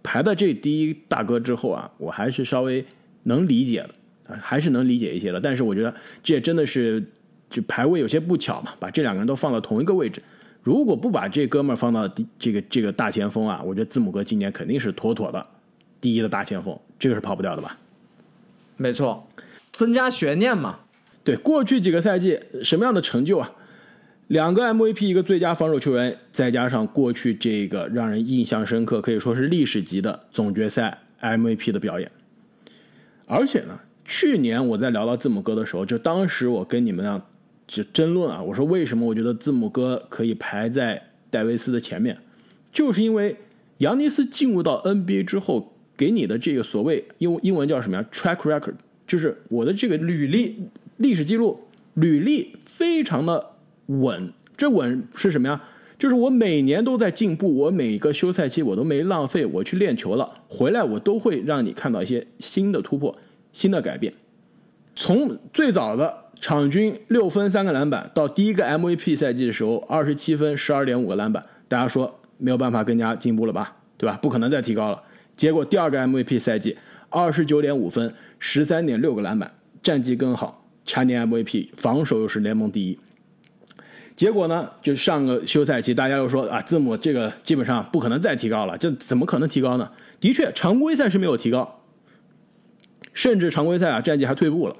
排到这第一大哥之后啊，我还是稍微能理解的啊，还是能理解一些的，但是我觉得这也真的是就排位有些不巧嘛，把这两个人都放到同一个位置。如果不把这哥们儿放到第这个这个大前锋啊，我觉得字母哥今年肯定是妥妥的第一的大前锋，这个是跑不掉的吧？没错，增加悬念嘛。对，过去几个赛季什么样的成就啊？两个 MVP，一个最佳防守球员，再加上过去这个让人印象深刻，可以说是历史级的总决赛 MVP 的表演。而且呢，去年我在聊到字母哥的时候，就当时我跟你们啊。就争论啊！我说为什么我觉得字母哥可以排在戴维斯的前面，就是因为扬尼斯进入到 NBA 之后，给你的这个所谓英英文叫什么呀？track record，就是我的这个履历、历史记录、履历非常的稳。这稳是什么呀？就是我每年都在进步，我每个休赛期我都没浪费，我去练球了，回来我都会让你看到一些新的突破、新的改变。从最早的。场均六分三个篮板，到第一个 MVP 赛季的时候，二十七分十二点五个篮板，大家说没有办法更加进步了吧？对吧？不可能再提高了。结果第二个 MVP 赛季，二十九点五分十三点六个篮板，战绩更好，蝉联 MVP，防守又是联盟第一。结果呢，就上个休赛期，大家又说啊，字母这个基本上不可能再提高了，这怎么可能提高呢？的确，常规赛是没有提高，甚至常规赛啊战绩还退步了。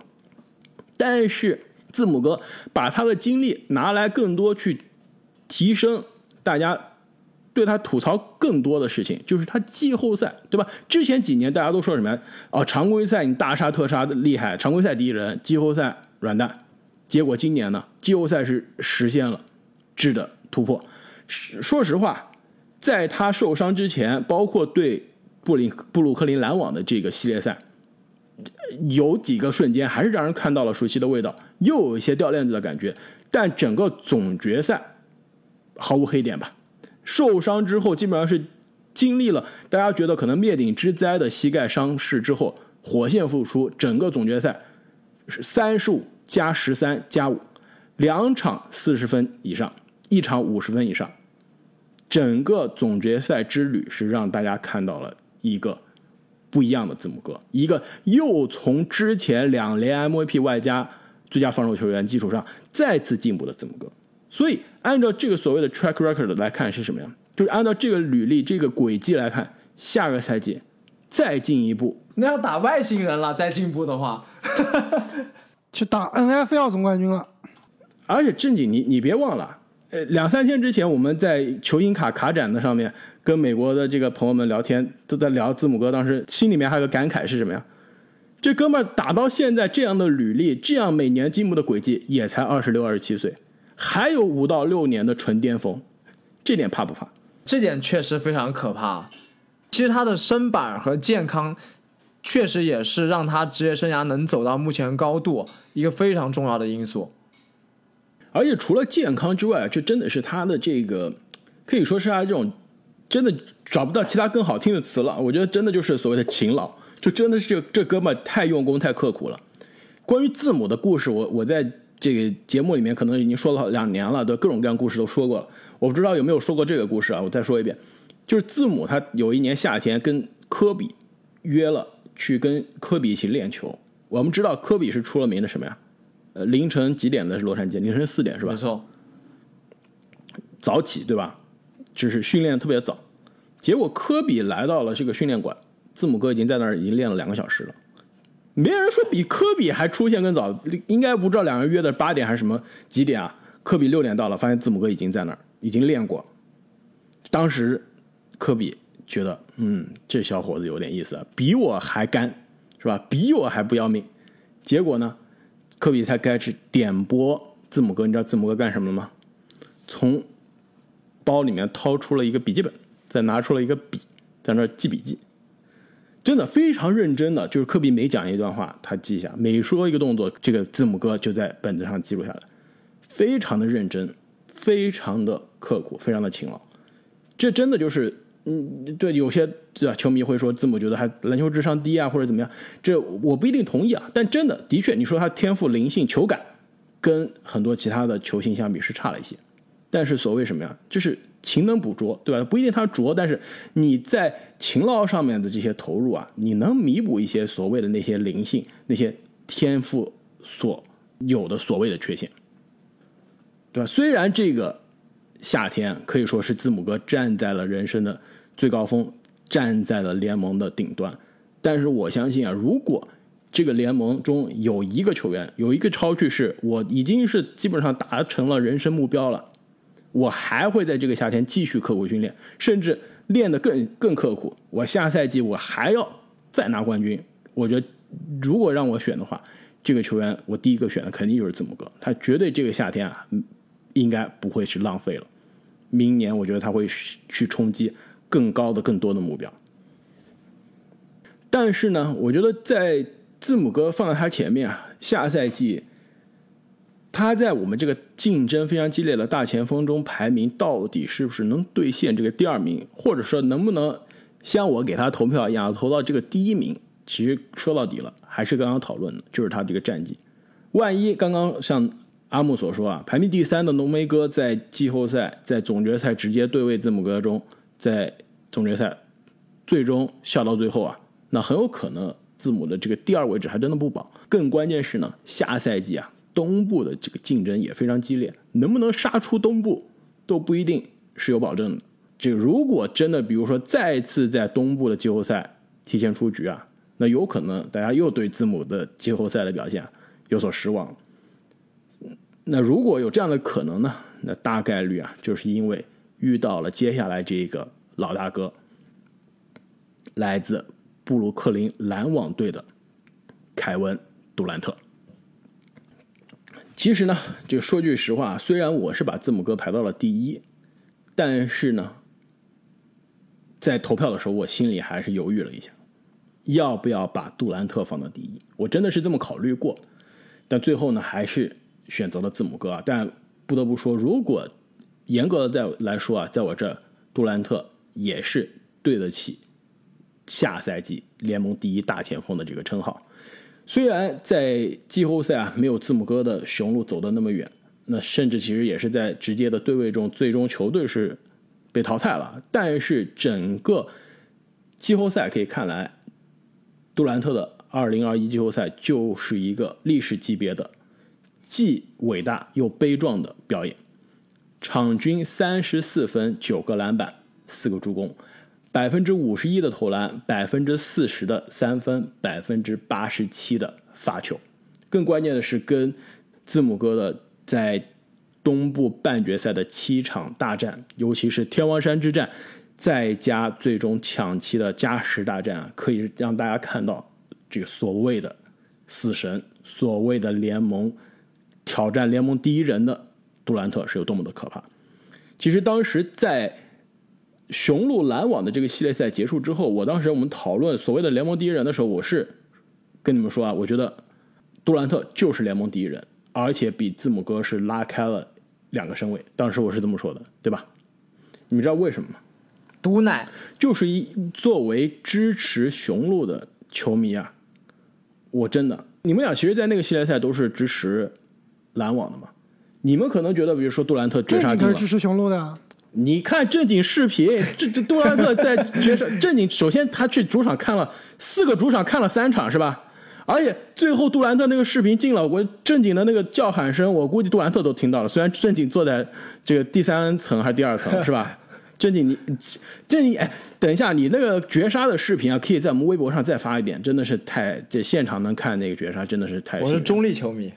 但是字母哥把他的精力拿来更多去提升大家对他吐槽更多的事情，就是他季后赛，对吧？之前几年大家都说什么？哦，常规赛你大杀特杀的厉害，常规赛第一人，季后赛软蛋。结果今年呢，季后赛是实现了质的突破。说实话，在他受伤之前，包括对布林布鲁克林篮网的这个系列赛，有几个瞬间还是让人看到了熟悉的味道，又有一些掉链子的感觉。但整个总决赛毫无黑点吧？受伤之后，基本上是经历了大家觉得可能灭顶之灾的膝盖伤势之后，火线复出，整个总决赛是三十五加十三加五，两场四十分以上，一场五十分以上。整个总决赛之旅是让大家看到了一个不一样的字母哥，一个又从之前两连 MVP 外加。最佳防守球员基础上再次进步的字母哥，所以按照这个所谓的 track record 来看是什么呀？就是按照这个履历、这个轨迹来看，下个赛季再进一步，那要打外星人了。再进步的话，去打 NFL 总冠军了。而且正经，你你别忘了，呃，两三天之前我们在球星卡卡展的上面跟美国的这个朋友们聊天，都在聊字母哥，当时心里面还有个感慨是什么呀？这哥们儿打到现在这样的履历，这样每年进步的轨迹，也才二十六、二十七岁，还有五到六年的纯巅峰，这点怕不怕？这点确实非常可怕。其实他的身板和健康，确实也是让他职业生涯能走到目前高度一个非常重要的因素。而且除了健康之外，这真的是他的这个，可以说是他这种，真的找不到其他更好听的词了。我觉得真的就是所谓的勤劳。就真的是这这哥们太用功太刻苦了。关于字母的故事，我我在这个节目里面可能已经说了两年了，对各种各样故事都说过了。我不知道有没有说过这个故事啊？我再说一遍，就是字母他有一年夏天跟科比约了去跟科比一起练球。我们知道科比是出了名的什么呀？呃，凌晨几点的是洛杉矶？凌晨四点是吧？没错，早起对吧？就是训练特别早。结果科比来到了这个训练馆。字母哥已经在那儿已经练了两个小时了，没人说比科比还出现更早，应该不知道两人约的八点还是什么几点啊？科比六点到了，发现字母哥已经在那儿已经练过。当时科比觉得，嗯，这小伙子有点意思，比我还干，是吧？比我还不要命。结果呢，科比才开始点拨字母哥，你知道字母哥干什么了吗？从包里面掏出了一个笔记本，再拿出了一个笔，在那儿记笔记。真的非常认真的，就是科比每讲一段话，他记下；每说一个动作，这个字母哥就在本子上记录下来，非常的认真，非常的刻苦，非常的勤劳。这真的就是，嗯，对，有些对吧？球迷会说字母觉得还篮球智商低啊，或者怎么样？这我不一定同意啊。但真的，的确，你说他天赋、灵性、球感，跟很多其他的球星相比是差了一些。但是所谓什么呀？就是。勤能补拙，对吧？不一定他拙，但是你在勤劳上面的这些投入啊，你能弥补一些所谓的那些灵性、那些天赋所有的所谓的缺陷，对吧？虽然这个夏天可以说是字母哥站在了人生的最高峰，站在了联盟的顶端，但是我相信啊，如果这个联盟中有一个球员有一个超巨是我已经是基本上达成了人生目标了。我还会在这个夏天继续刻苦训练，甚至练得更更刻苦。我下赛季我还要再拿冠军。我觉得，如果让我选的话，这个球员我第一个选的肯定就是字母哥。他绝对这个夏天啊，应该不会是浪费了。明年我觉得他会去冲击更高的、更多的目标。但是呢，我觉得在字母哥放在他前面啊，下赛季。他在我们这个竞争非常激烈的大前锋中排名到底是不是能兑现这个第二名，或者说能不能像我给他投票一样投到这个第一名？其实说到底了，还是刚刚讨论的，就是他这个战绩。万一刚刚像阿木所说啊，排名第三的浓眉哥在季后赛、在总决赛直接对位字母哥中，在总决赛最终笑到最后啊，那很有可能字母的这个第二位置还真的不保。更关键是呢，下赛季啊。东部的这个竞争也非常激烈，能不能杀出东部都不一定是有保证的。这如果真的，比如说再次在东部的季后赛提前出局啊，那有可能大家又对字母的季后赛的表现有所失望。那如果有这样的可能呢，那大概率啊，就是因为遇到了接下来这个老大哥，来自布鲁克林篮网队的凯文·杜兰特。其实呢，就说句实话，虽然我是把字母哥排到了第一，但是呢，在投票的时候，我心里还是犹豫了一下，要不要把杜兰特放到第一？我真的是这么考虑过，但最后呢，还是选择了字母哥啊。但不得不说，如果严格的在来说啊，在我这，杜兰特也是对得起下赛季联盟第一大前锋的这个称号。虽然在季后赛啊没有字母哥的雄鹿走得那么远，那甚至其实也是在直接的对位中，最终球队是被淘汰了。但是整个季后赛可以看来，杜兰特的2021季后赛就是一个历史级别的既伟大又悲壮的表演，场均三十四分、九个篮板、四个助攻。百分之五十一的投篮，百分之四十的三分，百分之八十七的罚球。更关键的是，跟字母哥的在东部半决赛的七场大战，尤其是天王山之战，再加最终抢七的加时大战，可以让大家看到这个所谓的死神，所谓的联盟挑战联盟第一人的杜兰特是有多么的可怕。其实当时在。雄鹿篮网的这个系列赛结束之后，我当时我们讨论所谓的联盟第一人的时候，我是跟你们说啊，我觉得杜兰特就是联盟第一人，而且比字母哥是拉开了两个身位。当时我是这么说的，对吧？你们知道为什么吗？毒奶就是一作为支持雄鹿的球迷啊，我真的，你们俩其实，在那个系列赛都是支持篮网的嘛？你们可能觉得，比如说杜兰特绝杀进了，支持雄鹿的。你看正经视频，这这杜兰特在决胜正经，首先他去主场看了四个主场看了三场是吧？而且最后杜兰特那个视频进了，我正经的那个叫喊声，我估计杜兰特都听到了。虽然正经坐在这个第三层还是第二层是吧？正经你正经哎，等一下你那个绝杀的视频啊，可以在我们微博上再发一遍，真的是太这现场能看那个绝杀真的是太。我是中立球迷。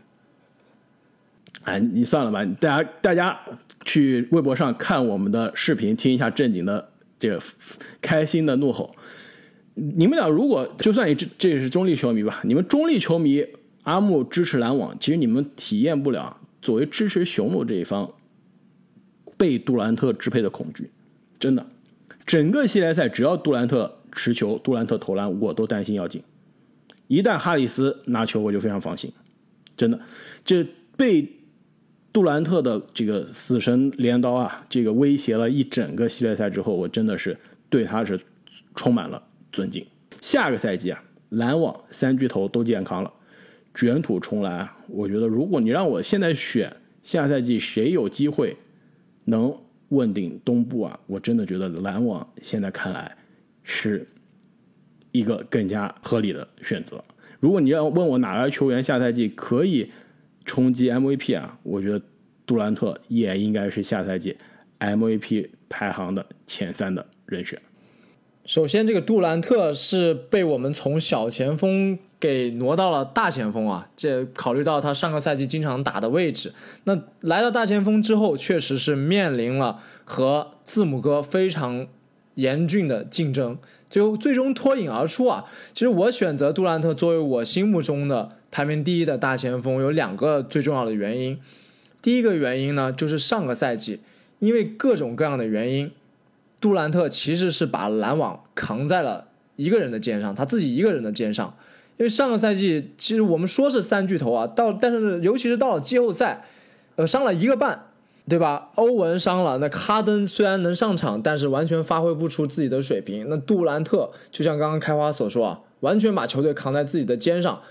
哎，你算了吧，大家大家去微博上看我们的视频，听一下正经的这个开心的怒吼。你们俩如果就算你这这也是中立球迷吧，你们中立球迷阿木支持篮网，其实你们体验不了作为支持雄鹿这一方被杜兰特支配的恐惧。真的，整个系列赛只要杜兰特持球，杜兰特投篮，我都担心要进。一旦哈里斯拿球，我就非常放心。真的，这被。杜兰特的这个死神镰刀啊，这个威胁了一整个系列赛之后，我真的是对他是充满了尊敬。下个赛季啊，篮网三巨头都健康了，卷土重来。我觉得如果你让我现在选下赛季谁有机会能问鼎东部啊，我真的觉得篮网现在看来是一个更加合理的选择。如果你要问我哪个球员下赛季可以？冲击 MVP 啊，我觉得杜兰特也应该是下赛季 MVP 排行的前三的人选。首先，这个杜兰特是被我们从小前锋给挪到了大前锋啊，这考虑到他上个赛季经常打的位置，那来到大前锋之后，确实是面临了和字母哥非常严峻的竞争，最后最终脱颖而出啊。其实我选择杜兰特作为我心目中的。排名第一的大前锋有两个最重要的原因，第一个原因呢，就是上个赛季因为各种各样的原因，杜兰特其实是把篮网扛在了一个人的肩上，他自己一个人的肩上。因为上个赛季其实我们说是三巨头啊，到但是尤其是到了季后赛，呃，伤了一个半，对吧？欧文伤了，那哈登虽然能上场，但是完全发挥不出自己的水平。那杜兰特就像刚刚开花所说啊，完全把球队扛在自己的肩上。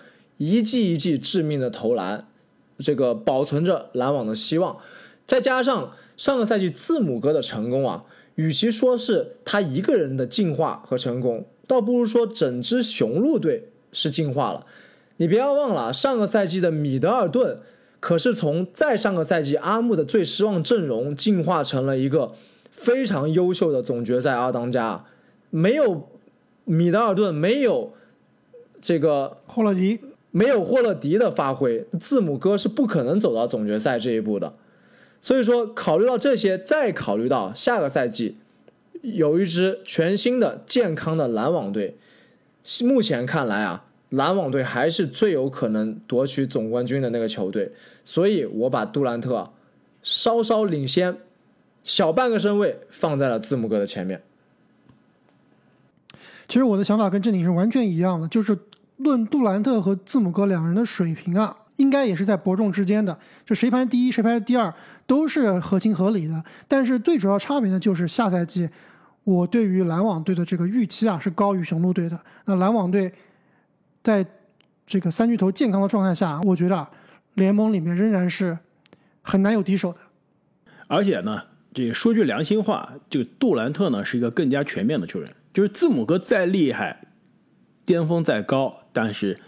一记一记致命的投篮，这个保存着篮网的希望，再加上上个赛季字母哥的成功啊，与其说是他一个人的进化和成功，倒不如说整支雄鹿队是进化了。你不要忘了，上个赛季的米德尔顿可是从再上个赛季阿木的最失望阵容进化成了一个非常优秀的总决赛二当家，没有米德尔顿，没有这个霍勒迪。没有霍勒迪的发挥，字母哥是不可能走到总决赛这一步的。所以说，考虑到这些，再考虑到下个赛季有一支全新的健康的篮网队，目前看来啊，篮网队还是最有可能夺取总冠军的那个球队。所以我把杜兰特稍稍领先小半个身位放在了字母哥的前面。其实我的想法跟正经是完全一样的，就是论杜兰特和字母哥两人的水平啊，应该也是在伯仲之间的，就谁排第一谁排第二都是合情合理的。但是最主要差别呢，就是下赛季我对于篮网队的这个预期啊是高于雄鹿队的。那篮网队在这个三巨头健康的状态下，我觉得啊联盟里面仍然是很难有敌手的。而且呢，这说句良心话，这个杜兰特呢是一个更加全面的球员。就是字母哥再厉害，巅峰再高，但是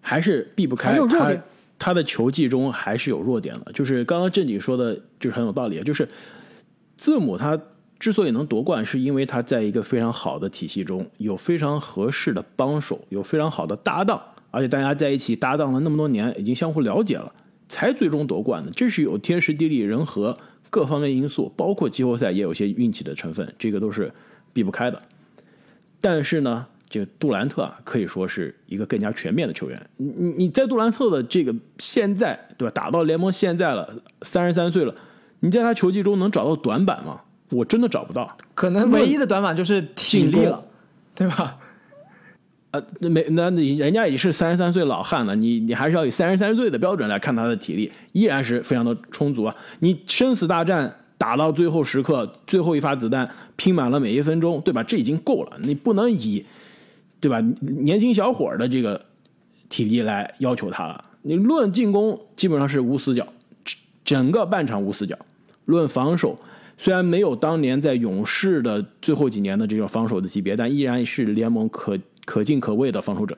还是避不开他他的球技中还是有弱点的。就是刚刚正经说的，就是很有道理。就是字母他之所以能夺冠，是因为他在一个非常好的体系中有非常合适的帮手，有非常好的搭档，而且大家在一起搭档了那么多年，已经相互了解了，才最终夺冠的。这是有天时地利人和各方面因素，包括季后赛也有些运气的成分，这个都是避不开的。但是呢，这个杜兰特啊，可以说是一个更加全面的球员。你你你在杜兰特的这个现在，对吧？打到联盟现在了，三十三岁了，你在他球技中能找到短板吗？我真的找不到。可能唯一的短板就是体力了，对吧？呃，那没那你人家也是三十三岁老汉了，你你还是要以三十三岁的标准来看他的体力，依然是非常的充足啊。你生死大战。打到最后时刻，最后一发子弹拼满了每一分钟，对吧？这已经够了，你不能以，对吧？年轻小伙的这个体力来要求他了。你论进攻，基本上是无死角，整个半场无死角。论防守，虽然没有当年在勇士的最后几年的这种防守的级别，但依然是联盟可可进可畏的防守者。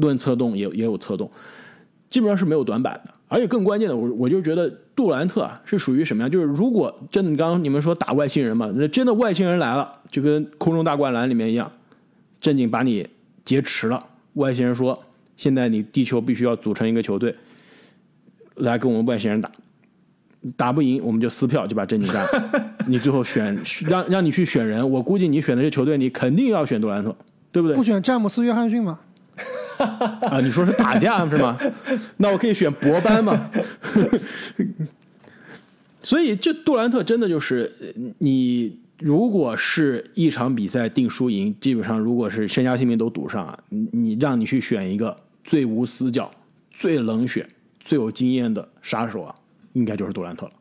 论策动也也有策动，基本上是没有短板的。而且更关键的，我我就觉得杜兰特啊是属于什么呀？就是如果真的，刚刚你们说打外星人嘛，那真的外星人来了，就跟空中大灌篮里面一样，正经把你劫持了。外星人说：“现在你地球必须要组成一个球队，来跟我们外星人打，打不赢我们就撕票就把正经干了。你最后选让让你去选人，我估计你选的这球队，你肯定要选杜兰特，对不对？不选詹姆斯·约翰逊吗？”啊，你说是打架是吗？那我可以选博班吗？所以这杜兰特真的就是你，如果是一场比赛定输赢，基本上如果是身家性命都赌上啊，你让你去选一个最无死角、最冷血、最有经验的杀手啊，应该就是杜兰特了。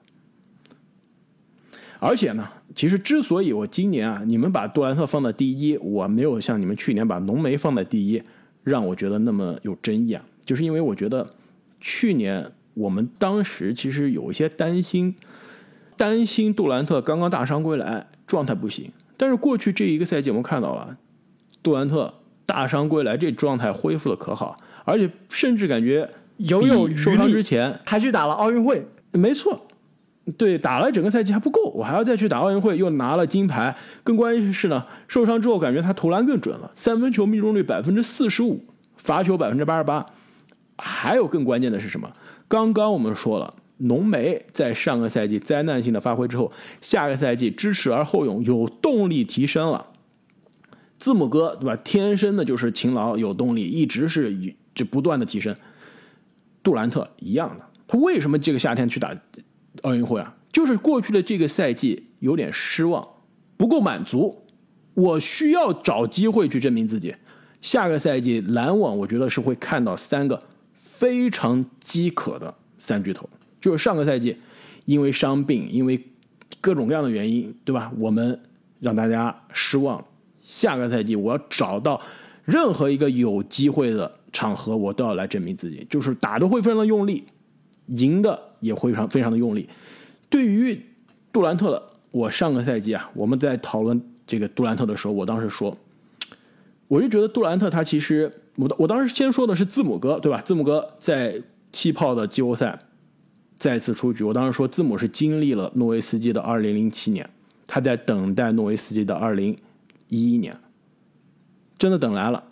而且呢，其实之所以我今年啊，你们把杜兰特放在第一，我没有像你们去年把浓眉放在第一。让我觉得那么有争议啊，就是因为我觉得去年我们当时其实有一些担心，担心杜兰特刚刚大伤归来，状态不行。但是过去这一个赛季我们看到了，杜兰特大伤归来，这状态恢复的可好，而且甚至感觉有有受伤之前还去打了奥运会，没错。对，打了整个赛季还不够，我还要再去打奥运会，又拿了金牌。更关键是呢，受伤之后感觉他投篮更准了，三分球命中率百分之四十五，罚球百分之八十八。还有更关键的是什么？刚刚我们说了，浓眉在上个赛季灾难性的发挥之后，下个赛季知耻而后勇，有动力提升了。字母哥对吧？天生的就是勤劳有动力，一直是以就不断的提升。杜兰特一样的，他为什么这个夏天去打？奥运会啊，就是过去的这个赛季有点失望，不够满足，我需要找机会去证明自己。下个赛季篮网，我觉得是会看到三个非常饥渴的三巨头。就是上个赛季，因为伤病，因为各种各样的原因，对吧？我们让大家失望。下个赛季，我要找到任何一个有机会的场合，我都要来证明自己，就是打的会非常的用力。赢的也会非常非常的用力。对于杜兰特，我上个赛季啊，我们在讨论这个杜兰特的时候，我当时说，我就觉得杜兰特他其实，我我当时先说的是字母哥，对吧？字母哥在气泡的季后赛再次出局。我当时说，字母是经历了诺维斯基的二零零七年，他在等待诺维斯基的二零一一年，真的等来了。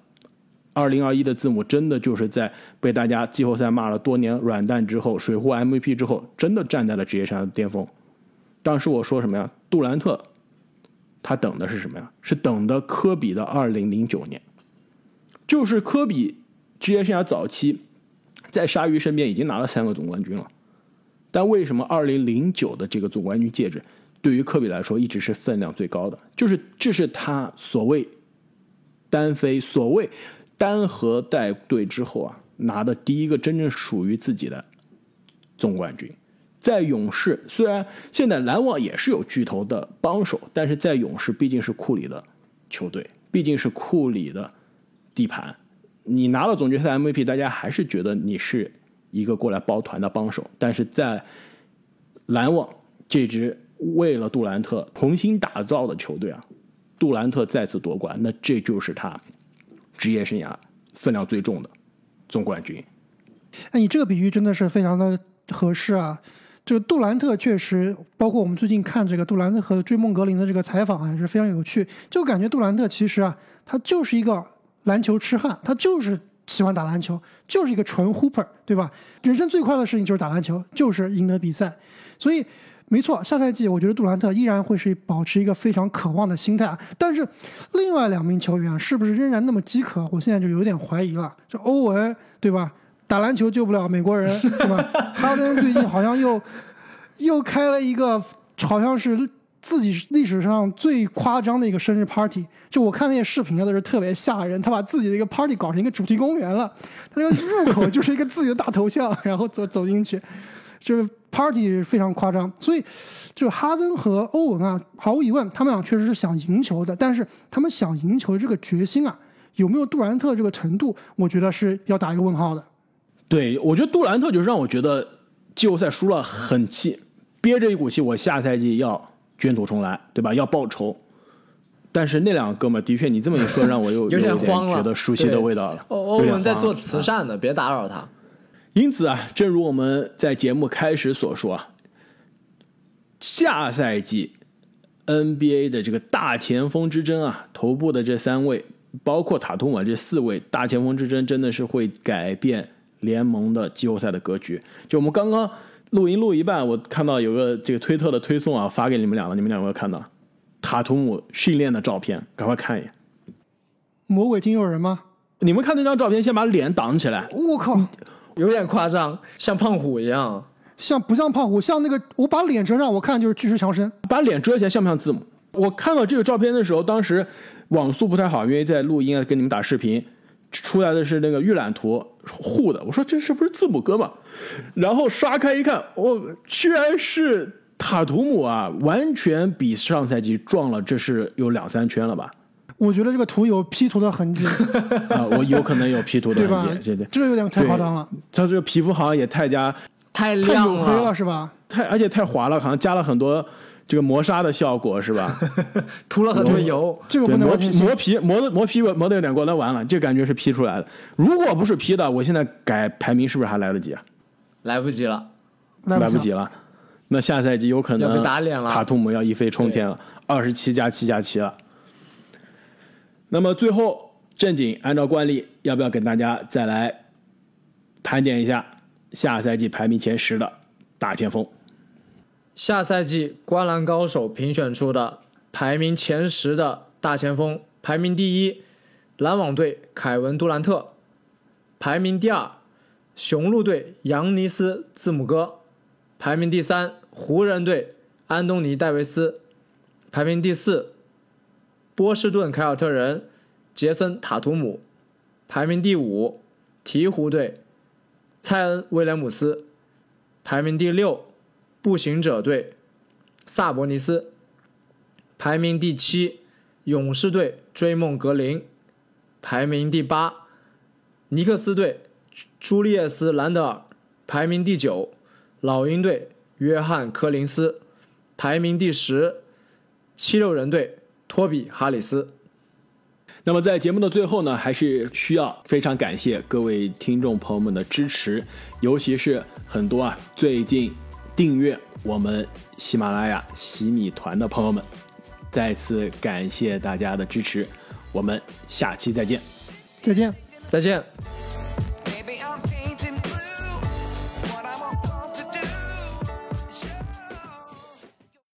二零二一的字母真的就是在被大家季后赛骂了多年软蛋之后，水货 MVP 之后，真的站在了职业生涯的巅峰。当时我说什么呀？杜兰特，他等的是什么呀？是等的科比的二零零九年，就是科比职业生涯早期在鲨鱼身边已经拿了三个总冠军了，但为什么二零零九的这个总冠军戒指对于科比来说一直是分量最高的？就是这是他所谓单飞、所谓单核带队之后啊拿的第一个真正属于自己的总冠军。在勇士，虽然现在篮网也是有巨头的帮手，但是在勇士毕竟是库里的球队，毕竟是库里的地盘。你拿了总决赛 MVP，大家还是觉得你是一个过来抱团的帮手。但是在篮网这支为了杜兰特重新打造的球队啊，杜兰特再次夺冠，那这就是他职业生涯分量最重的总冠军。哎，你这个比喻真的是非常的合适啊！这个杜兰特确实，包括我们最近看这个杜兰特和追梦格林的这个采访，还是非常有趣。就感觉杜兰特其实啊，他就是一个篮球痴汉，他就是喜欢打篮球，就是一个纯 hooper，对吧？人生最快的事情就是打篮球，就是赢得比赛。所以，没错，下赛季我觉得杜兰特依然会是保持一个非常渴望的心态啊。但是，另外两名球员，是不是仍然那么饥渴？我现在就有点怀疑了。这欧文，对吧？打篮球救不了美国人，对吧？哈登最近好像又又开了一个，好像是自己历史上最夸张的一个生日 party。就我看那些视频啊，都是特别吓人。他把自己的一个 party 搞成一个主题公园了，他那个入口就是一个自己的大头像，然后走走进去，就是 party 非常夸张。所以，就哈登和欧文啊，毫无疑问，他们俩确实是想赢球的，但是他们想赢球的这个决心啊，有没有杜兰特这个程度，我觉得是要打一个问号的。对，我觉得杜兰特就是让我觉得季后赛输了很气，憋着一股气，我下赛季要卷土重来，对吧？要报仇。但是那两个哥们儿的确，你这么一说，让我又 有点慌了觉得熟悉的味道了。欧文在做慈善的，别打扰他。因此啊，正如我们在节目开始所说啊，下赛季 NBA 的这个大前锋之争啊，头部的这三位，包括塔图姆这四位大前锋之争，真的是会改变联盟的季后赛的格局。就我们刚刚录音录一半，我看到有个这个推特的推送啊，发给你们俩了，你们俩有没有看到？塔图姆训练的照片，赶快看一眼。魔鬼金有人吗？你们看那张照片，先把脸挡起来。我靠，有点夸张，像胖虎一样。像不像胖虎？像那个我把脸遮上，我看就是巨石强森。把脸遮起来像不像字母？我看到这个照片的时候，当时网速不太好，因为在录音啊，跟你们打视频，出来的是那个预览图糊的。我说这是不是字母哥嘛？然后刷开一看，我居然是塔图姆啊！完全比上赛季壮了，这是有两三圈了吧？我觉得这个图有 P 图的痕迹，啊，我有可能有 P 图的痕迹，对对。这个有点太夸张了，他这个皮肤好像也太加太太亮黝黑了是吧？太，而且太滑了，好像加了很多这个磨砂的效果，是吧？涂了很多油。这个对，磨不能磨皮磨皮磨的磨皮磨的有点过，那完了，这感觉是 P 出来的。如果不是 P 的，我现在改排名是不是还来得及啊？来不及了，来不及了。那下赛季有可能被打脸了塔图姆要一飞冲天了，二十七加七加七了。那么最后正经按照惯例，要不要给大家再来盘点一下下赛季排名前十的大前锋？下赛季灌篮高手评选出的排名前十的大前锋，排名第一，篮网队凯文杜兰特；排名第二，雄鹿队扬尼斯字母哥；排名第三，湖人队安东尼戴维斯；排名第四，波士顿凯尔特人杰森塔图姆；排名第五，鹈鹕队蔡恩威廉姆斯；排名第六。步行者队萨博尼斯，排名第七；勇士队追梦格林，排名第八；尼克斯队朱利叶斯兰德尔，排名第九；老鹰队约翰科林斯，排名第十；七六人队托比哈里斯。那么在节目的最后呢，还是需要非常感谢各位听众朋友们的支持，尤其是很多啊最近订阅我们喜马拉雅洗米团的朋友们，再次感谢大家的支持，我们下期再见。再见。再见。